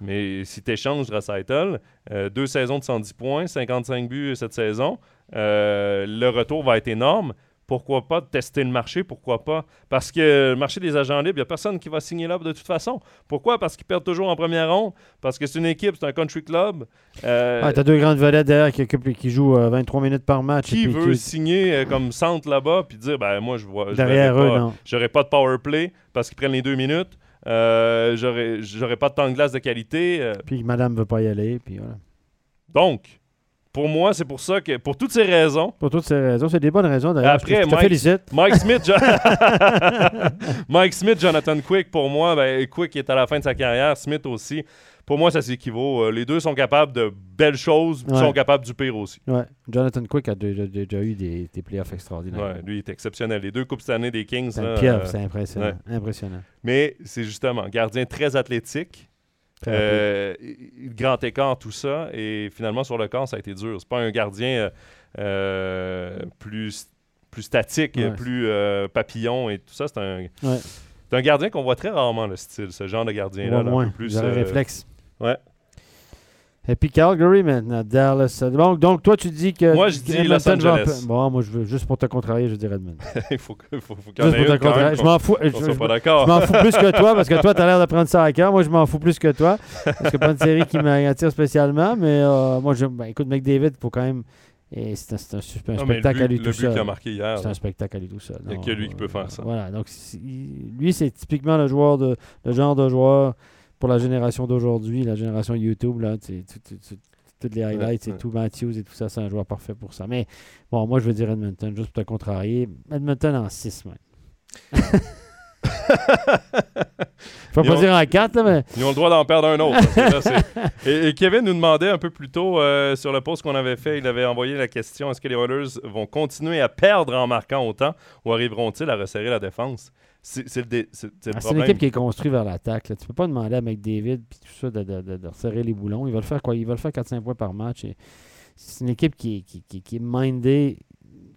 Mais si tu échanges Draisaitl, euh, deux saisons de 110 points, 55 buts cette saison, euh, le retour va être énorme. Pourquoi pas tester le marché? Pourquoi pas? Parce que le marché des agents libres, il n'y a personne qui va signer là de toute façon. Pourquoi? Parce qu'ils perdent toujours en première ronde. Parce que c'est une équipe, c'est un country club. Euh, Ah, t'as deux grandes vedettes derrière qui, qui jouent euh, 23 minutes par match. qui et puis veut signer euh, comme centre là-bas puis dire ben moi je vois derrière eux, pas- non. j'aurai pas de power play parce qu'ils prennent les deux minutes Euh, j'aurais, j'aurais pas de temps de glace de qualité. euh, Puis madame veut pas y aller, puis voilà. donc, pour moi, c'est pour ça que, pour toutes ces raisons, Pour toutes ces raisons, c'est des bonnes raisons d'ailleurs. Après, je te Mike- félicite. Mike Smith, Mike Smith, Jonathan Quick, pour moi, ben, Quick est à la fin de sa carrière, Smith aussi. Pour moi, ça s'équivaut. Euh, les deux sont capables de belles choses, ils Ouais. sont capables du pire aussi. Ouais. Jonathan Quick a déjà, eu des, des playoffs extraordinaires. Ouais, lui, il est exceptionnel. Les deux coupes cette année des Kings. C'est euh, impressionnant. Impressionnant. mais c'est justement, gardien très athlétique. Euh, grand écart, tout ça. Et finalement, sur le camp, ça a été dur. C'est pas un gardien euh, euh, plus, plus statique, Ouais. plus euh, papillon et tout ça. C'est un, Ouais. gardien qu'on voit très rarement, le style, ce genre de gardien-là. Au là, plus, réflexe. ouais. Et puis Calgary maintenant, Dallas. Donc, donc toi, tu dis que. Moi, je dis Edmonton Los va- Angeles. Bon, moi, je veux, juste pour te contrarier, je dirais Edmonton. Il faut, que- faut, faut qu'il y en Juste ait pour te contrarier. Je m'en fous. Je, je- pas m'en fous plus que toi parce que toi, tu as l'air de prendre ça à cœur. Moi, je m'en fous plus que toi. Parce que pas une série qui m'attire spécialement. Mais euh, moi, je, ben, écoute, McDavid, il faut quand même. et C'est un, un un Non, spectacle à lui tout qu'il seul. marqué hier. C'est un spectacle à lui tout seul. Il y a que lui qui euh, peut faire ça. Voilà. Donc, lui, c'est typiquement le joueur de, le genre de joueur pour la génération d'aujourd'hui, la génération YouTube. Là, tu sais, tu- tu- tu- toutes les highlights Ouais, et tout, Matthews et tout ça, c'est un joueur parfait pour ça. Mais bon, moi, je veux dire Edmonton, juste pour te contrarier. Edmonton en 6, même. Je vais pas ont- dire en 4, là, mais. Ils ont le droit d'en perdre un autre. parce que là, c'est- et, et Kevin nous demandait un peu plus tôt euh, sur le post qu'on avait fait, il avait envoyé la question est-ce que les Oilers vont continuer à perdre en marquant autant ou arriveront-ils à resserrer la défense? C'est Ah, c'est une problème. équipe qui est construite vers l'attaque. là. Tu peux pas demander à McDavid et tout ça de, de, de, de resserrer les boulons. Il va le faire quoi? Il va le faire 4-5 points par match. C'est une équipe qui est, qui, qui, qui est mindée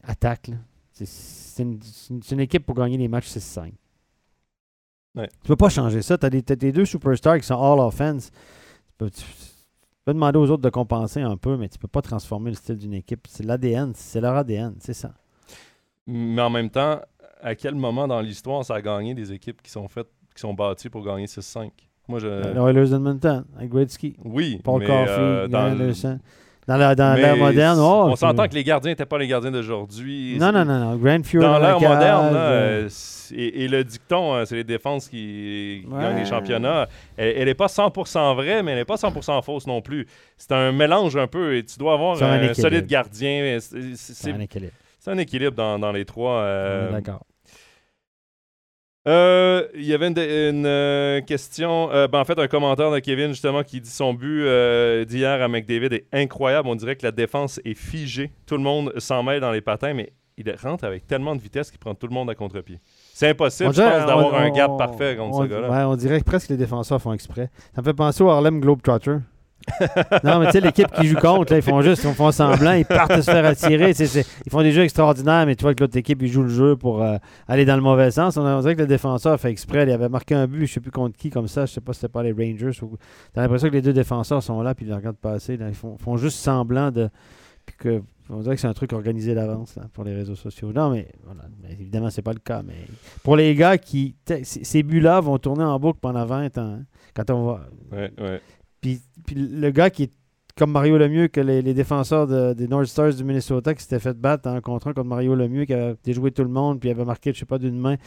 attaque. C'est- C'est une, une- équipe pour gagner les matchs 6-5. Ouais. Tu peux pas changer ça. Tu as, tes deux superstars qui sont all offense. Tu peux, tu- tu peux demander aux autres de compenser un peu, mais tu peux pas transformer le style d'une équipe. C'est l'ADN. C'est leur ADN. C'est ça. Mais en même temps, à quel moment dans l'histoire ça a gagné des équipes qui sont faites, qui sont bâties pour gagner 6-5 Moi, je. Les Oilers d'Edmonton, avec Gretzky. oui, Paul mais, Coffey, euh, dans Anderson. Dans l'ère moderne, oh, on s'entend que les gardiens n'étaient pas les gardiens d'aujourd'hui. Non, non, non, non. Grand Fury. Dans l'ère moderne, euh, euh, et, et le dicton, euh, c'est les défenses qui, Ouais. gagnent les championnats. Elle n'est pas 100% vraie, mais elle n'est pas 100% fausse non plus. C'est un mélange un peu. Et tu dois avoir un solide gardien. C'est- un équilibre. c'est un équilibre dans, dans les trois. Euh, D'accord. Euh, Il y avait une, une, euh, question, euh, ben, en fait, un commentaire de Kevin justement qui dit son but euh, d'hier à McDavid est incroyable. On dirait que la défense est figée. Tout le monde s'en mêle dans les patins, mais il rentre avec tellement de vitesse qu'il prend tout le monde à contre-pied. C'est impossible, je pense, d'avoir un gap on- parfait contre on, ce gars-là. ouais, on dirait que presque les défenseurs font exprès. Ça me fait penser au Harlem Globetrotter. non, mais tu sais, l'équipe qui joue contre, là, ils font juste, ils font semblant, ils partent se faire attirer. ils font des jeux extraordinaires, mais tu vois que l'autre équipe, ils jouent le jeu pour euh, aller dans le mauvais sens. On, on dirait que le défenseur fait exprès. Il avait marqué un but, je sais plus contre qui, comme ça. Je sais pas si c'était pas les Rangers. ou T'as l'impression que les deux défenseurs sont là, puis ils les regardent passer. là. ils font, font juste semblant de. Puis que, on dirait que c'est un truc organisé d'avance pour les réseaux sociaux. Non, mais, voilà, mais évidemment, c'est pas le cas. Mais pour les gars qui. Ces buts-là vont tourner en boucle pendant 20 ans. hein. Quand on va. Ouais, ouais. Puis, puis le gars qui est comme Mario Lemieux, que les, défenseurs de- des North Stars du Minnesota qui s'étaient fait battre en contre un contre Mario Lemieux, qui avait déjoué tout le monde, puis avait marqué, je sais pas, d'une main.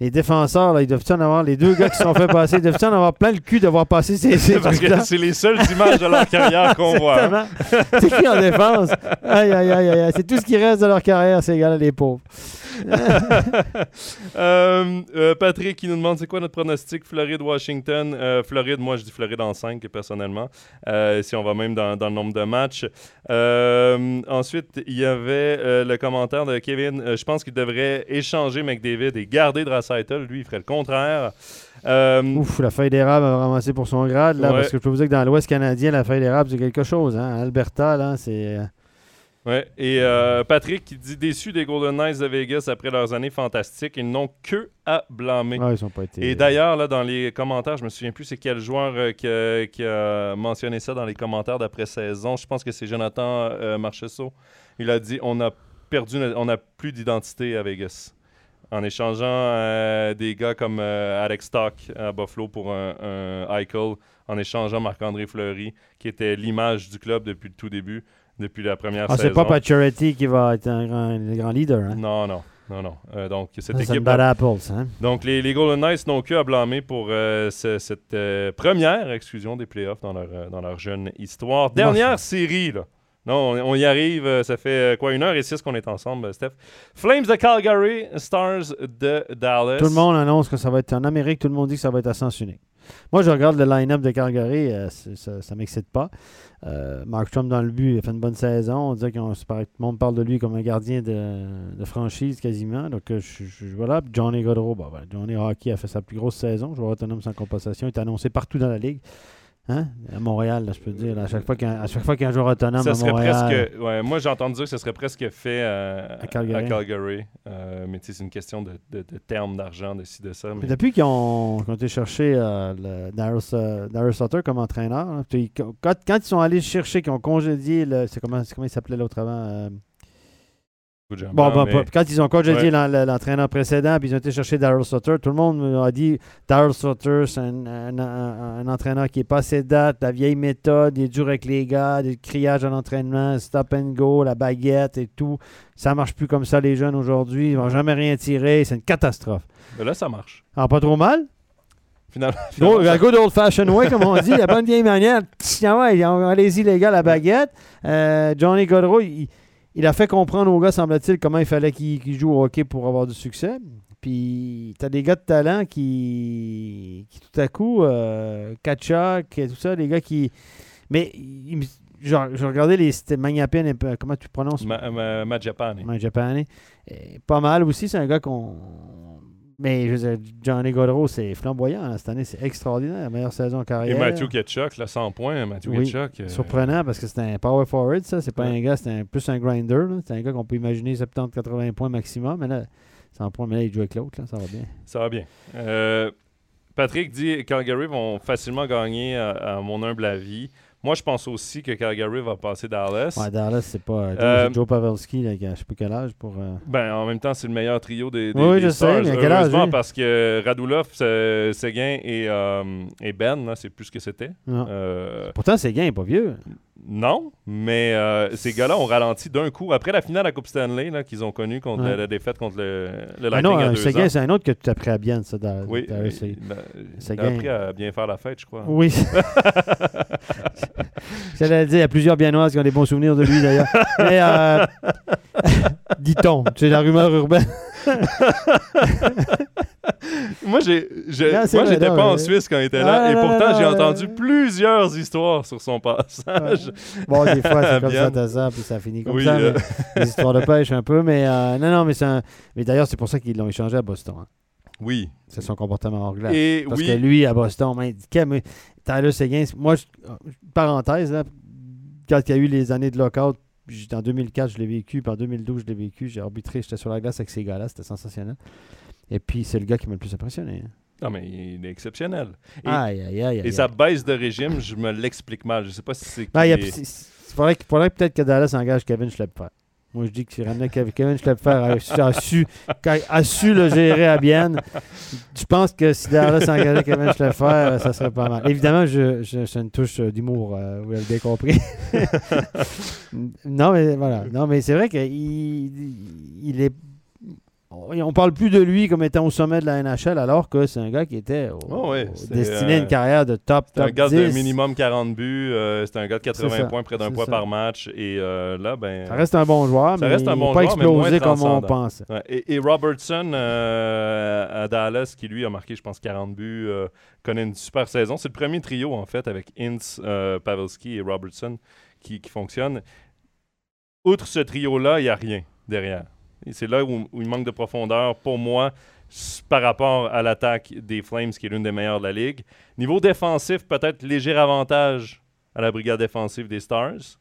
Les défenseurs, là, ils doivent en avoir, les deux gars qui se sont fait passer, ils doivent en avoir plein le cul d'avoir passé ces, ces Parce que c'est les seules images de leur carrière qu'on voit. hein. C'est qui en défense? Aïe, aïe, aïe, aïe. C'est tout ce qui reste de leur carrière, ces gars-là, les pauvres. Euh, euh, Patrick qui nous demande c'est quoi notre pronostic Floride-Washington. Euh, Floride, moi je dis Floride en 5 personnellement, euh, si on va même dans, dans le nombre de matchs. Ensuite, il y avait le commentaire de Kevin. je pense qu'il devrait échanger McDavid et garder Lui, il ferait le contraire. Euh, Ouf, la feuille d'érable a ramassé pour son grade, là, Ouais. parce que je peux vous dire que dans l'Ouest canadien, la feuille d'érable, c'est quelque chose. Hein? Alberta, là, c'est... euh, Ouais, et euh, Patrick qui dit déçu des Golden Knights de Vegas après leurs années fantastiques, ils n'ont que à blâmer. Ouais, ils ont pas été... Et d'ailleurs, là, dans les commentaires, je me souviens plus c'est quel joueur euh, qui, a, qui a mentionné ça dans les commentaires d'après-saison. Je pense que c'est Jonathan euh, Marchessault. Il a dit on a perdu, on n'a plus d'identité à Vegas. En échangeant euh, des gars comme euh, Alex Stock à Buffalo pour un, un Eichel, en échangeant Marc-André Fleury, qui était l'image du club depuis le tout début, depuis la première Ah, saison. c'est pas Pacioretty qui va être un grand, le grand leader. Hein? Non, non. non, non. Euh, donc, cette Ça, c'est une équipe. ça, hein? Donc, les, les Golden Knights n'ont que à blâmer pour euh, ce- cette euh, première exclusion des playoffs dans leur, dans leur jeune histoire. Dernière série, là. Non, on, y arrive. euh, Ça fait euh, quoi, une heure et six qu'on est ensemble, euh, Steph. Flames de Calgary, Stars de Dallas. Tout le monde annonce que ça va être en Amérique, tout le monde dit que ça va être à sens unique. Moi, je regarde le line-up de Calgary, ça ne m'excite pas. Mark Trump dans le but, il a fait une bonne saison. On dirait que tout le monde parle de lui comme un gardien de, de franchise quasiment. Donc, voilà. Johnny Godreau, bon, ben, Johnny Hockey a fait sa plus grosse saison. Joueur autonome sans compensation. Il est annoncé partout dans la ligue. Hein? À Montréal, là, je peux te dire. là, à chaque fois qu'il y a un- y a joueur autonome Ça à Montréal. presque. Ouais, moi, j'ai entendu dire que ce serait presque fait euh, À Calgary. Calgary. Euh, mais c'est une question de, de, de termes d'argent, de ci, de ça. Mais depuis qu'ils ont, été chercher euh, Darius, euh, Darius Sutter comme entraîneur, là, puis quand, quand ils sont allés chercher, qu'ils ont congédié, c'est comment, comment il s'appelait l'autre avant Bon, mais- quand ils ont Ouais. l'en- l'entraîneur précédent, puis ils ont été chercher Daryl Sutter, tout le monde a dit Daryl Sutter, c'est un, un- un- un entraîneur qui est pas assez date, la vieille méthode, il est dur avec les gars, des criages à l'entraînement, stop and go, la baguette et tout. Ça marche plus comme ça, les jeunes aujourd'hui. Ils vont jamais rien tirer. C'est une catastrophe. Mais là, ça marche. Alors, pas trop mal? Finalement, Go, finalement, la good old fashioned way, comme on dit, la bonne vieille manière. Allez-y, les gars, la baguette. Euh, Johnny Godreau, il, il a fait comprendre aux gars, semble-t-il, comment il fallait qu'ils jouent au hockey pour avoir du succès. Puis, t'as des gars de talent qui, qui tout à coup, euh, Kachak et tout ça, les gars qui. Mais, il me- genre, je regardais les. C'était Magnapin, peu- comment tu prononces? Ma, ma, ma Japan. Pas mal aussi, c'est un gars qu'on. Mais je veux dire, Johnny Godreau, c'est flamboyant hein, cette année, c'est extraordinaire. La meilleure saison en Et carrière. Matthew Ketchuk, là, 100 points. Matthew Oui. Ketchuk. euh, Surprenant parce que c'est un power forward, ça. C'est pas Ouais. un gars, c'est un, plus un grinder. C'est un gars qu'on peut imaginer 70-80 points maximum. Mais là, 100 points, mais là, il joue avec l'autre, là, ça va bien. Ça va bien. Euh, Patrick dit Calgary vont facilement gagner, à, à mon humble avis. Moi, je pense aussi que Calgary va passer Dallas. Ouais, Dallas, c'est pas. euh, Joe, Euh, Joe Pavelski, là, je sais pas quel âge pour. euh, Ben, en même temps, c'est le meilleur trio des, des, Oui, des je sais, Stars. mais à quel âge, parce que Radulov, Se- Seguin et, euh, et Ben, c'est plus ce que c'était. Euh, Pourtant, c'est gain, il est pas vieux. Non, mais euh, ces gars-là ont ralenti d'un coup. Après la finale à la Coupe Stanley qu'ils ont connue contre Ouais. la, la défaite contre le, le Ah Lightning non, à un deux Seguin, c'est un autre que tu as pris à bien, ça. Dar- Oui, Seguin. il, a- il a appris à bien faire la fête, je crois. Oui. J'allais dire, il y a plusieurs Biennoises qui ont des bons souvenirs de lui d'ailleurs. Mais euh, dit-on, c'est la rumeur urbaine. Moi, j'ai, j'étais pas en Suisse quand il était Ah, là, et non, non, pourtant, j'ai entendu plusieurs histoires sur son passage. Bon, des fois, c'est comme ça, t'as ça, puis ça finit comme Oui, ça. euh. mais des histoires de pêche un peu, mais euh, non, non, mais c'est un- Mais d'ailleurs, c'est pour ça qu'ils l'ont échangé à Boston. hein. Oui. C'est son comportement hors glace. Et Parce oui, que lui, à Boston, quel- mais Tyler Seguin, c'est- moi, je- parenthèse, là, quand il y a eu les années de lockout, en 2004, je l'ai vécu, puis en 2012, je l'ai vécu, j'ai arbitré, j'étais sur la glace avec ces gars-là, c'était sensationnel. Et puis, c'est le gars qui m'a le plus impressionné. hein. non, mais il est exceptionnel. Et, Aïe, aïe, aïe. et sa baisse de régime, je me l'explique mal. Je sais pas si c'est. Ben, il est- faudrait, faudrait peut-être que Dallas engage Kevin Schlepper. Moi, je dis que si Kev- Kevin Schlepper a, a su, a su le gérer à Bienne, je pense que si Dallas engageait Kevin Schlepper, ça serait pas mal. Évidemment, je, je, c'est une touche euh, d'humour, euh, vous l'avez bien compris. non, mais voilà. Non, mais c'est vrai qu'il il est. On parle plus de lui comme étant au sommet de la NHL, alors que c'est un gars qui était au- Oh au- destiné à euh, une carrière de top, C'est un top gars 10. de minimum 40 buts. euh, c'est un gars de 80 C'est ça, points, près d'un point ça. par match. Et euh, là, ben. Ça reste un bon joueur, mais reste un bon pas joueur, mais explosé comme on pense. Ouais, Et, et Robertson euh, à Dallas, qui lui a marqué, je pense, 40 buts, connaît une super saison. C'est le premier trio, en fait, avec Ince, Pavelski et Robertson qui, qui fonctionne. Outre ce trio-là, il n'y a rien derrière. C'est là où, où il manque de profondeur, pour moi, par rapport à l'attaque des Flames, qui est l'une des meilleures de la Ligue. Niveau défensif, peut-être léger avantage à la brigade défensive des Stars,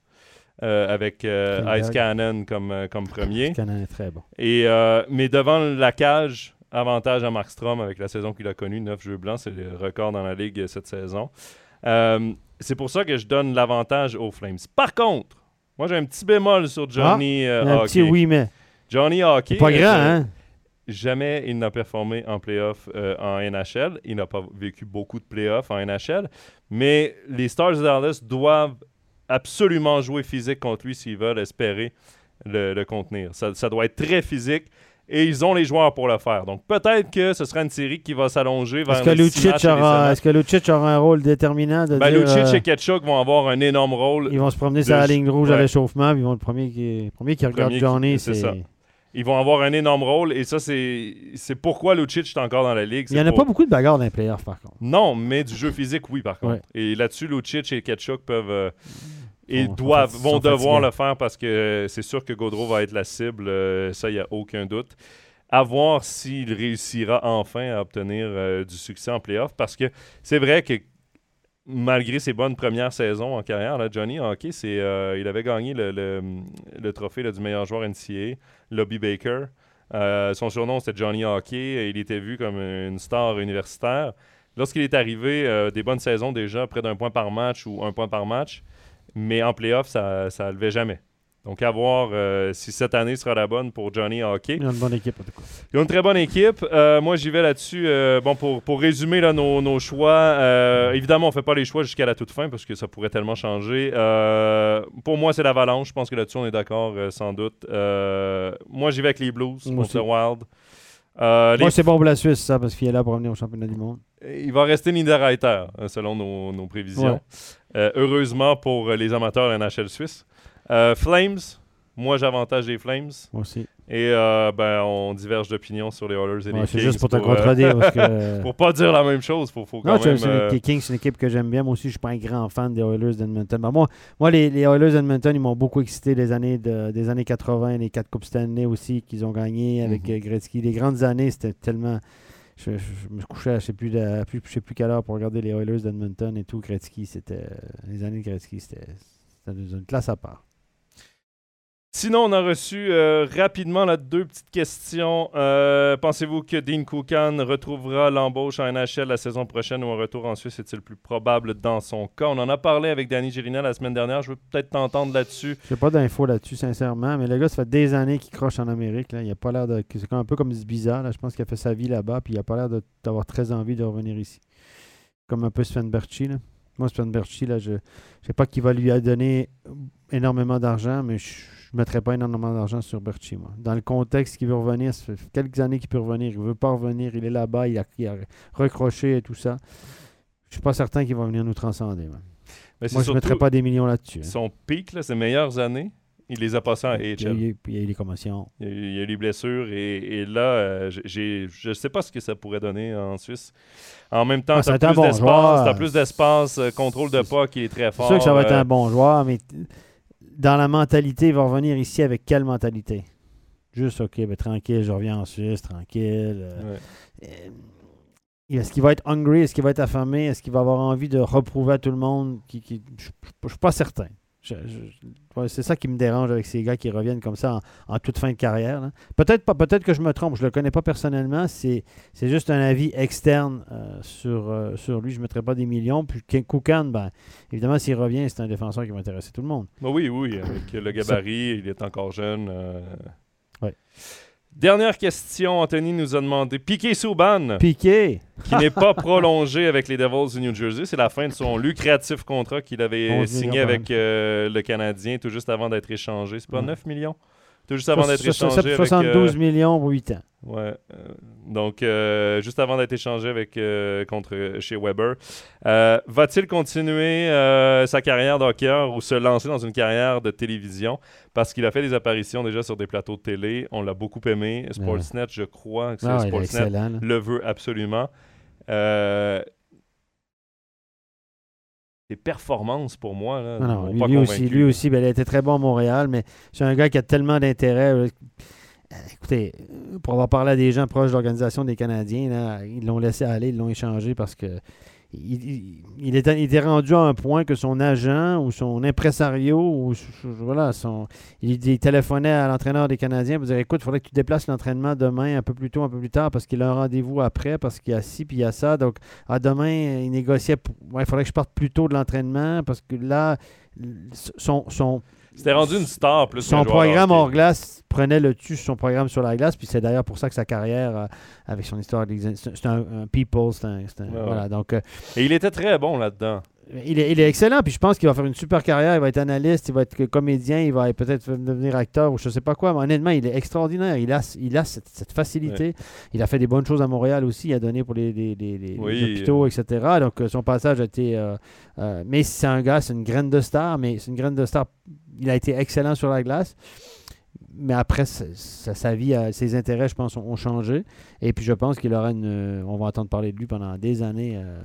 euh, avec euh. Ice Cannon comme, euh, comme premier. Canon est très bon. Et, euh, mais devant la cage, avantage à Markstrom avec la saison qu'il a connue, 9 jeux blancs, c'est le record dans la ligue cette saison. C'est pour ça que je donne l'avantage aux Flames. Par contre, moi j'ai un petit bémol sur Johnny euh, Il y a un Hockey. petit oui, mais. Johnny Hockey. Pas grand, euh, hein? Jamais il n'a performé en playoff euh, en NHL. Il n'a pas vécu beaucoup de playoffs en NHL. Mais les Stars de Dallas doivent absolument jouer physique contre lui s'ils veulent espérer le, le contenir. Ça, ça doit être très physique. et ils ont les joueurs pour le faire. Donc peut-être que ce sera une série qui va s'allonger vers Est-ce que, Lucic aura, est-ce que Lucic aura un rôle déterminant de Ben, dire, Lucic euh, et Ketchuk vont avoir un énorme rôle. Ils vont se promener sur la ligne rouge à l'échauffement, puis ils vont le premier qui, premier qui regarde Premier Johnny, c'est c'est. ça. Ils vont avoir un énorme rôle et ça, c'est pourquoi Lucic est encore dans la ligue. Il n'y en a pour- pas beaucoup de bagarres dans les playoffs, par contre. Non, mais du jeu physique, oui, par contre. Ouais. Et là-dessus, Lucic et Ketchuk peuvent euh, et sont doivent, vont devoir le faire parce que c'est sûr que Gaudreau va être la cible. euh, ça, il n'y a aucun doute. À voir s'il réussira enfin à obtenir euh, du succès en playoff parce que c'est vrai que malgré ses bonnes premières saisons en carrière, Johnny hockey, euh, il avait gagné le, trophée du meilleur joueur NCAA, Lobby Baker. Euh, son surnom, c'était Johnny Hockey il était vu comme une star universitaire. Lorsqu'il est arrivé, euh, des bonnes saisons déjà, près d'un point par match ou un point par match, mais en playoff, ça ne levait jamais. Donc, à voir euh, si cette année sera la bonne pour Johnny Hockey. Ils ont une bonne équipe, en tout cas. Ils ont une très bonne équipe. Euh, moi, j'y vais là-dessus. Euh, bon, pour, pour résumer là, nos, nos choix, évidemment, on ne fait pas les choix jusqu'à la toute fin parce que ça pourrait tellement changer. Pour moi, c'est l'Avalanche. Je pense que là-dessus, on est d'accord, sans doute. Moi, j'y vais avec les Blues Moi contre le. Wild. Euh, les- Moi, c'est bon pour la Suisse, ça, parce qu'il est là pour revenir au championnat du monde. Il va rester Niederreiter, euh, selon nos, nos prévisions. Ouais. Euh, heureusement pour les amateurs de la NHL suisse. Euh, Flames, moi, j'avantage les Flames. Moi aussi. Et euh, ben, on diverge d'opinion sur les Oilers et Ouais, les c'est Kings. juste pour te euh, contredire. parce que... pour pas dire la même chose, faut, faut quand Non, même. euh, les Kings, c'est une équipe que j'aime bien. Moi aussi, je suis pas un grand fan des Oilers d'Edmonton. Ben, moi, moi les, les Oilers d'Edmonton, ils m'ont beaucoup excité les années de- des années 80, les quatre Coupes Stanley aussi qu'ils ont gagné avec Mhm. Gretzky. Les grandes années, c'était tellement. Je, je- je me couchais à je sais plus, de- plus, je sais plus quelle heure pour regarder les Oilers d'Edmonton et tout. Gretzky, c'était. Les années de Gretzky, c'était une classe à part. Sinon, on a reçu euh, rapidement deux petites questions. Euh, Pensez-vous que Dean Koukan retrouvera l'embauche en NHL la saison prochaine ou un retour en Suisse est-il plus probable dans son cas? On en a parlé avec Danny Gélina la semaine dernière. Je veux peut-être t'entendre là-dessus. J'ai pas d'infos là-dessus, sincèrement. Mais le gars, ça fait des années qu'il croche en Amérique. Là. Il a pas l'air de. C'est un peu comme du bizarre. Là. Je pense qu'il a fait sa vie là-bas. Puis il a pas l'air d'avoir très envie de revenir ici. Comme un peu Sven Berchi. Là. Moi, Sven Berchi, là, je ne sais pas qu'il va lui donner énormément d'argent, mais je ne mettrais pas énormément d'argent sur Berchi, moi. Dans le contexte qu'il veut revenir, ça fait quelques années qu'il peut revenir. Il veut pas revenir. Il est là-bas. Il a, il a recroché et tout ça. Je suis pas certain qu'il va venir nous transcender. moi. Mais c'est Moi, je ne mettrais pas des millions là-dessus. hein. son pic, là, ses meilleures années, il les a passées en Il y a AHL. eu- il y a eu des commotions. Il y a eu, il y a eu les blessures et, et là, euh, j'ai- je ne sais pas ce que ça pourrait donner en Suisse. En même temps, Ah, tu as plus bon d'espace, joueur. t'as plus d'espace, euh, contrôle de C'est- pas qui est très C'est fort. sûr que ça va être euh, un bon joueur, mais dans la mentalité, il va revenir ici avec quelle mentalité? Juste, OK, ben, tranquille, je reviens en Suisse, tranquille. euh, ouais. euh, Est-ce qu'il va être hungry? Est-ce qu'il va être affamé? Est-ce qu'il va avoir envie de reprouver à tout le monde? Qui, qui- Je ne suis pas certain. Ouais, c'est ça qui me dérange avec ces gars qui reviennent comme ça en, en toute fin de carrière. Peut-être pas, peut-être que je me trompe, je le connais pas personnellement. C'est, c'est juste un avis externe euh, sur, euh, sur lui. Je ne mettrai pas des millions. Puis Koukan, ben, évidemment, s'il revient, c'est un défenseur qui va intéresser tout le monde. Bah oui, oui, avec le gabarit, il est encore jeune. euh. Ouais. Dernière question, Anthony nous a demandé Piqué Souban, Piqué! qui n'est pas prolongé avec les Devils du New Jersey. C'est la fin de son lucratif contrat qu'il avait 11 signé avec euh, le Canadien tout juste avant d'être échangé. C'est pas Ouais. 9 millions? Tout juste avant d'être échangé. avec, 72 euh, millions pour 8 ans. Ouais. euh, donc, euh, juste avant d'être échangé avec, euh, contre, chez Weber, euh, va-t-il continuer euh, sa carrière d'hockeyeur ou se lancer dans une carrière de télévision? Parce qu'il a fait des apparitions déjà sur des plateaux de télé. On l'a beaucoup aimé. Sportsnet, je crois que c'est Ah, Sportsnet, le veut absolument. Ses performances pour moi là, Non, non, m'ont lui, pas lui aussi, lui aussi ben, il a été très bon à Montréal, mais c'est un gars qui a tellement d'intérêt. euh, euh, Écoutez, euh, pour avoir parlé à des gens proches de l'organisation des Canadiens, là, ils l'ont laissé aller, ils l'ont échangé parce que il, était, il rendu à un point que son agent ou son impresario ou voilà, son, il, téléphonait à l'entraîneur des Canadiens pour dire écoute, il faudrait que tu déplaces l'entraînement demain un peu plus tôt, un peu plus tard parce qu'il a un rendez-vous après, parce qu'il y a ci puis il y a ça. Donc, à demain, il négociait il faudrait que je parte plus tôt de l'entraînement parce que là, son, son, C'était rendu une star plus son programme hors glace prenait le dessus sur son programme sur la glace, puis c'est d'ailleurs pour ça que sa carrière, euh, avec son histoire, c'est un, un people, c'est un, c'est un- Ouais, voilà. ouais. Donc, euh, Et il était très bon là-dedans. Il est, il est excellent, puis je pense qu'il va faire une super carrière. Il va être analyste, il va être comédien, il va peut-être devenir acteur ou je sais pas quoi. Mais honnêtement, il est extraordinaire. Il a, il a cette, cette facilité. Il a fait des bonnes choses à Montréal aussi. Il a donné pour les, les, les- les- les Oui, hôpitaux, etc. Donc, euh, son passage a été. euh, euh, mais c'est un gars, c'est une graine de star, mais c'est une graine de star. Il a été excellent sur la glace. Mais après, sa, vie, euh, ses intérêts, je pense, ont, changé. Et puis, je pense qu'il aura une. euh, On va entendre parler de lui pendant des années, euh,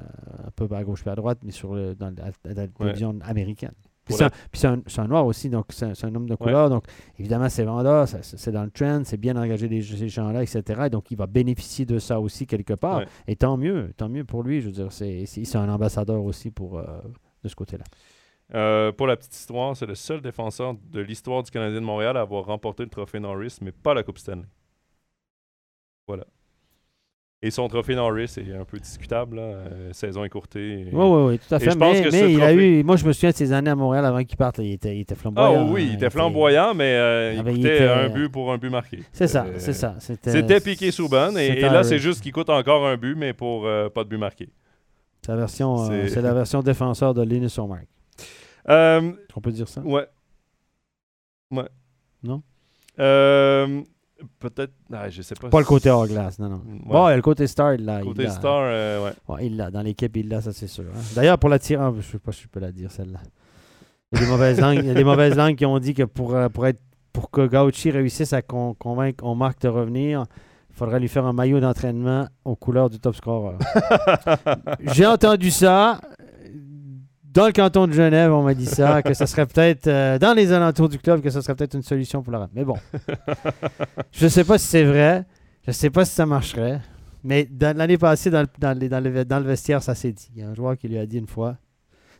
un peu à gauche et à droite, mais sur le, dans, la- la télévision américaine. Puis c'est un, puis noir aussi, donc c'est un, homme de couleur. Donc, évidemment, c'est vendeur, c'est dans le trend, c'est bien d'engager des- ces gens-là, etc. Donc, il va bénéficier de ça aussi quelque part. Ouais. Et tant mieux, tant mieux pour lui. Je veux dire, c'est c'est- c'est un ambassadeur aussi pour, euh, de ce côté-là. Euh, pour la petite histoire, c'est le seul défenseur de l'histoire du Canadien de Montréal à avoir remporté le trophée Norris, mais pas la Coupe Stanley. Voilà. Et son trophée Norris est un peu discutable, là, euh, saison écourtée. et- Oui, oui, oui, tout à Et fait. pense mais que mais il a eu. Moi, je me souviens de ses années à Montréal avant qu'il parte. Il était, il était Ah flamboyant. oui, il hein, était flamboyant, mais euh, il Ah, ben, il coûtait était- un but pour un but marqué. C'est ça, c'est ça. C'était piqué sous bonne, et, et là, c'est juste qu'il coûte encore un but, mais pour pas de but marqué. C'est la version, C'est- c'est la version défenseur de Linus Omark. Euh, On peut dire ça? Ouais. Ouais. Non? Euh, Peut-être. Ah, je sais pas. Pas le côté hors glace, non, non. Ouais. Bon, il le côté star, il l'a. il Côté l'a. star, euh, ouais. Il l'a. Dans l'équipe, il l'a, ça c'est sûr. hein. D'ailleurs, pour la tirer, je sais pas si je peux la dire celle-là. Il y a des mauvaises langues, il y a des mauvaises langues qui ont dit que pour, euh, pour, être, pour que Gauchi réussisse à con- convaincre Omar de revenir, il faudrait lui faire un maillot d'entraînement aux couleurs du top scorer. J'ai entendu ça. Dans le canton de Genève, on m'a dit ça, que ça serait peut-être, euh, dans les alentours du club, que ça serait peut-être une solution pour le reste. Mais bon, je ne sais pas si c'est vrai, je ne sais pas si ça marcherait, mais l'année passée, dans le, dans, les- dans le, dans le vestiaire, ça s'est dit. Il y a un joueur qui lui a dit une fois,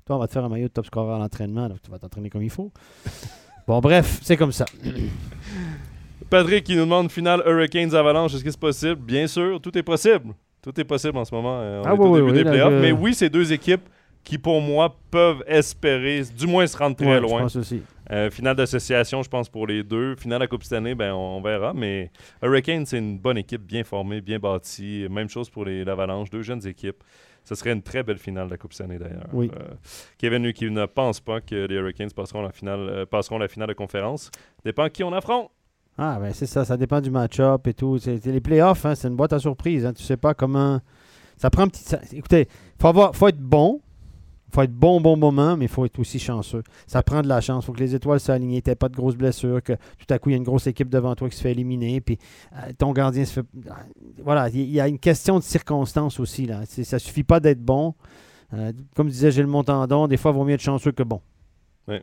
toi, on va te faire un maillot de top scorer à l'entraînement, donc tu vas t'entraîner comme il faut. Bon, bref, c'est comme ça. Patrick qui nous demande finale Hurricanes Avalanche, est-ce que c'est possible? Bien sûr, tout est possible. Tout est possible en ce moment. euh, On Ah est oui, au oui, début oui, des là, playoffs. je- Mais oui, c'est deux équipes qui, pour moi, peuvent espérer, du moins se rendre très Ouais, Je loin. pense aussi. Euh, finale d'association, je pense, pour les deux. Finale de la Coupe cette année, ben, on, on verra. Mais Hurricanes, c'est une bonne équipe, bien formée, bien bâtie. Même chose pour les l'Avalanche, deux jeunes équipes. Ce serait une très belle finale de la Coupe cette année, d'ailleurs. Oui. Euh, Kevin qui ne pense pas que les Hurricanes passeront la finale, euh, passeront la finale de conférence. Dépend qui on affronte. Ah, ben c'est ça, ça dépend du match-up et tout. C'est les playoffs, hein, c'est une boîte à surprise. Hein, tu sais pas comment. Ça prend un petit. ça- Écoutez, faut avoir, faut être bon. Faut être bon au bon moment, mais il faut être aussi chanceux. Ça prend de la chance. Il faut que les étoiles s'alignent. Tu pas de grosses blessures, que tout à coup, il y a une grosse équipe devant toi qui se fait éliminer, puis euh, ton gardien se fait. Voilà, il y, a une question de circonstance aussi. Là. Ça suffit pas d'être bon. Euh, comme disait Gilles Montandon, des fois, il vaut mieux être chanceux que bon. Oui.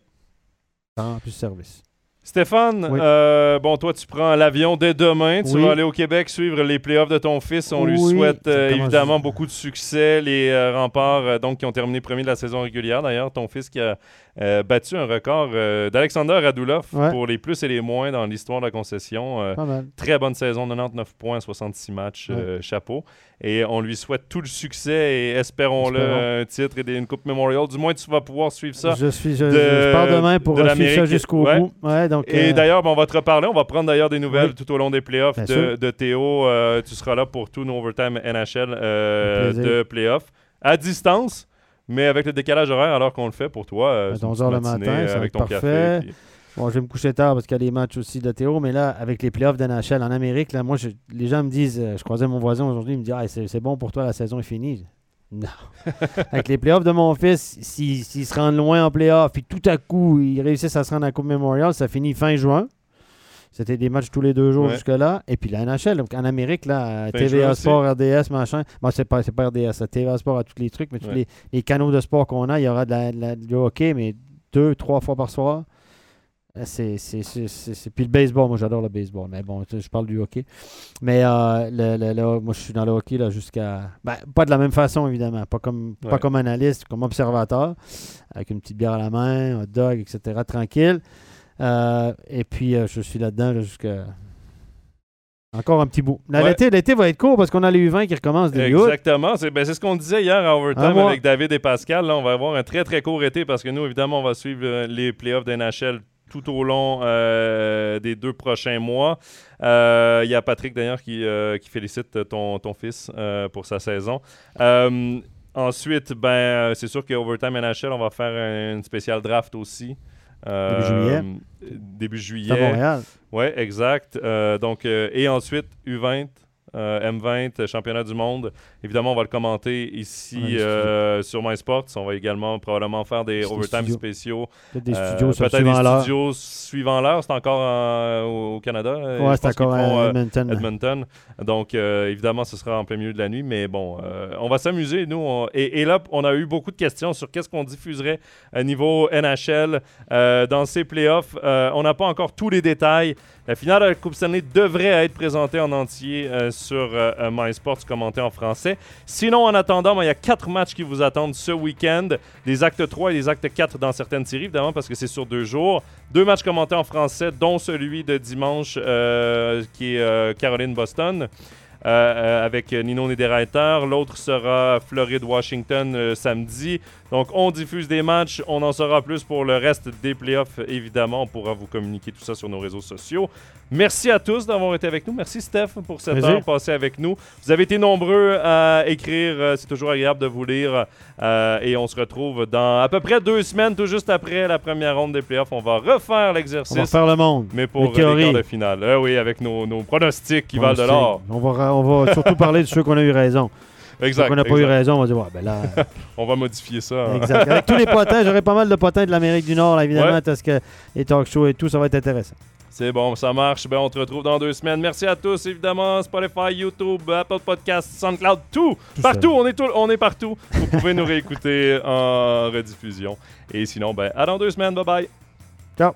Ça rend plus service. Stéphane, Oui. euh, bon, toi, tu prends l'avion dès demain. Tu Oui. vas aller au Québec suivre les playoffs de ton fils. On lui souhaite euh, évidemment beaucoup de succès. Les euh, remparts, donc, qui ont terminé premier de la saison régulière. D'ailleurs, ton fils qui a euh, battu un record euh, d'Alexander Radulov Ouais. pour les plus et les moins dans l'histoire de la concession. Euh. Très bonne saison, 99 points, 66 matchs, euh, chapeau. Et on lui souhaite tout le succès et espérons-le, Espérons. un titre et une Coupe Memorial. Du moins, tu vas pouvoir suivre ça. Je, suis, je, de- je pars demain pour de suivre ça jusqu'au Ouais. bout. Donc, Et d'ailleurs, ben, on va te reparler. On va prendre d'ailleurs des nouvelles Oui. tout au long des playoffs de, de Théo. Tu seras là pour tout nos overtime NHL de playoffs à distance, mais avec le décalage horaire alors qu'on le fait pour toi. euh, À c'est une 11 heures le petite matinée, matin, euh, ça va avec ton parfait. café. puis- bon, je vais me coucher tard parce qu'il y a des matchs aussi de Théo, mais là, avec les playoffs d'NHL en Amérique, là, moi, je- les gens me disent, euh, je croisais mon voisin aujourd'hui, il me dit ah, c'est c'est bon pour toi, la saison est finie. Non. avec les playoffs de mon fils, s'ils s'ils se rendent loin en playoffs, puis tout à coup, ils réussissent à se rendre à la Coupe Memorial, ça finit fin juin. C'était des matchs tous les deux jours Ouais. jusque-là. Et puis la NHL, donc en Amérique, là, TVA. Sport, RDS, machin. Bon, c'est pas, pas RDS, TVA Sport a tous les trucs, mais tous Ouais. les, les canaux de sport qu'on a, il y aura de la, de la- du hockey, mais deux, trois fois par soir. Euh, C'est, Puis le baseball, moi j'adore le baseball, mais bon, je parle du hockey. Mais euh, le, le- le- moi je suis dans le hockey là, jusqu'à. Ben, pas de la même façon évidemment, pas comme, pas comme analyste, comme observateur, avec une petite bière à la main, un dog, etc., tranquille. Euh, et puis euh, je suis là-dedans là, jusqu'à. Encore un petit bout. Là, Ouais. l'été, l'été va être court parce qu'on a les U20 qui recommencent début. Exactement. C'est ben, c'est ce qu'on disait hier à Overtime avec David et Pascal. Là, on va avoir un très, très court été parce que nous, évidemment, on va suivre euh, les playoffs d'NHL tout au long euh, des deux prochains mois. Euh, Il y a Patrick, d'ailleurs, qui, euh, qui félicite ton, ton fils pour sa saison. Ensuite, ben, c'est sûr qu'Overtime NHL, on va faire une spéciale draft aussi. Euh, début juillet. Début juillet. À Montréal. Oui, exact. donc, et ensuite, U20. M20, championnat du monde. Évidemment, on va le commenter ici euh, sur MySports. On va également probablement faire des overtime spéciaux. Peut-être des studios, euh, peut-être des studios suivant l'heure. C'est encore au Canada. Oui, c'est encore à Edmonton. Edmonton. Donc, euh, évidemment, ce sera en plein milieu de la nuit. Mais bon, on va s'amuser, nous. Et, là, on a eu beaucoup de questions sur qu'est-ce qu'on diffuserait à niveau NHL dans ces playoffs. on n'a pas encore tous les détails. La finale de la Coupe Stanley devrait être présentée en entier sur MySports, commentée en français. Sinon, en attendant, il y a quatre matchs qui vous attendent ce week-end. Des actes 3 et des actes 4 dans certaines séries, évidemment, parce que c'est sur deux jours. Deux matchs commentés en français, dont celui de dimanche euh, qui est euh, Caroline-Boston. Euh, avec Nino Niederreiter. L'autre sera Floride-Washington samedi. Donc, on diffuse des matchs. On en saura plus pour le reste des playoffs, évidemment. On pourra vous communiquer tout ça sur nos réseaux sociaux. Merci à tous d'avoir été avec nous. Merci Steph pour cette heure passée avec nous. Vous avez été nombreux à écrire. Euh, c'est toujours agréable de vous lire. Euh, et on se retrouve dans à peu près deux semaines, tout juste après la première ronde des playoffs. On va refaire l'exercice. On va faire le monde. Mais pour les quarts de finale. Euh, oui, avec nos, pronostics qui valent de l'or. On va, on va surtout parler de ceux qu'on a eu raison. Exact. on n'a pas eu raison, on va dire, ouais, ben là. on va modifier ça. Hein. Exact. Avec tous les potins, j'aurai pas mal de potins de l'Amérique du Nord, évidemment, parce que les talk shows et tout, ça va être intéressant. C'est bon, ça marche. Ben, on te retrouve dans deux semaines. Merci à tous, évidemment. Spotify, YouTube, Apple Podcasts, SoundCloud, tout. partout, on est, tout, on est partout. Vous pouvez nous réécouter en rediffusion. Et sinon, ben, à dans deux semaines. Bye bye. Ciao.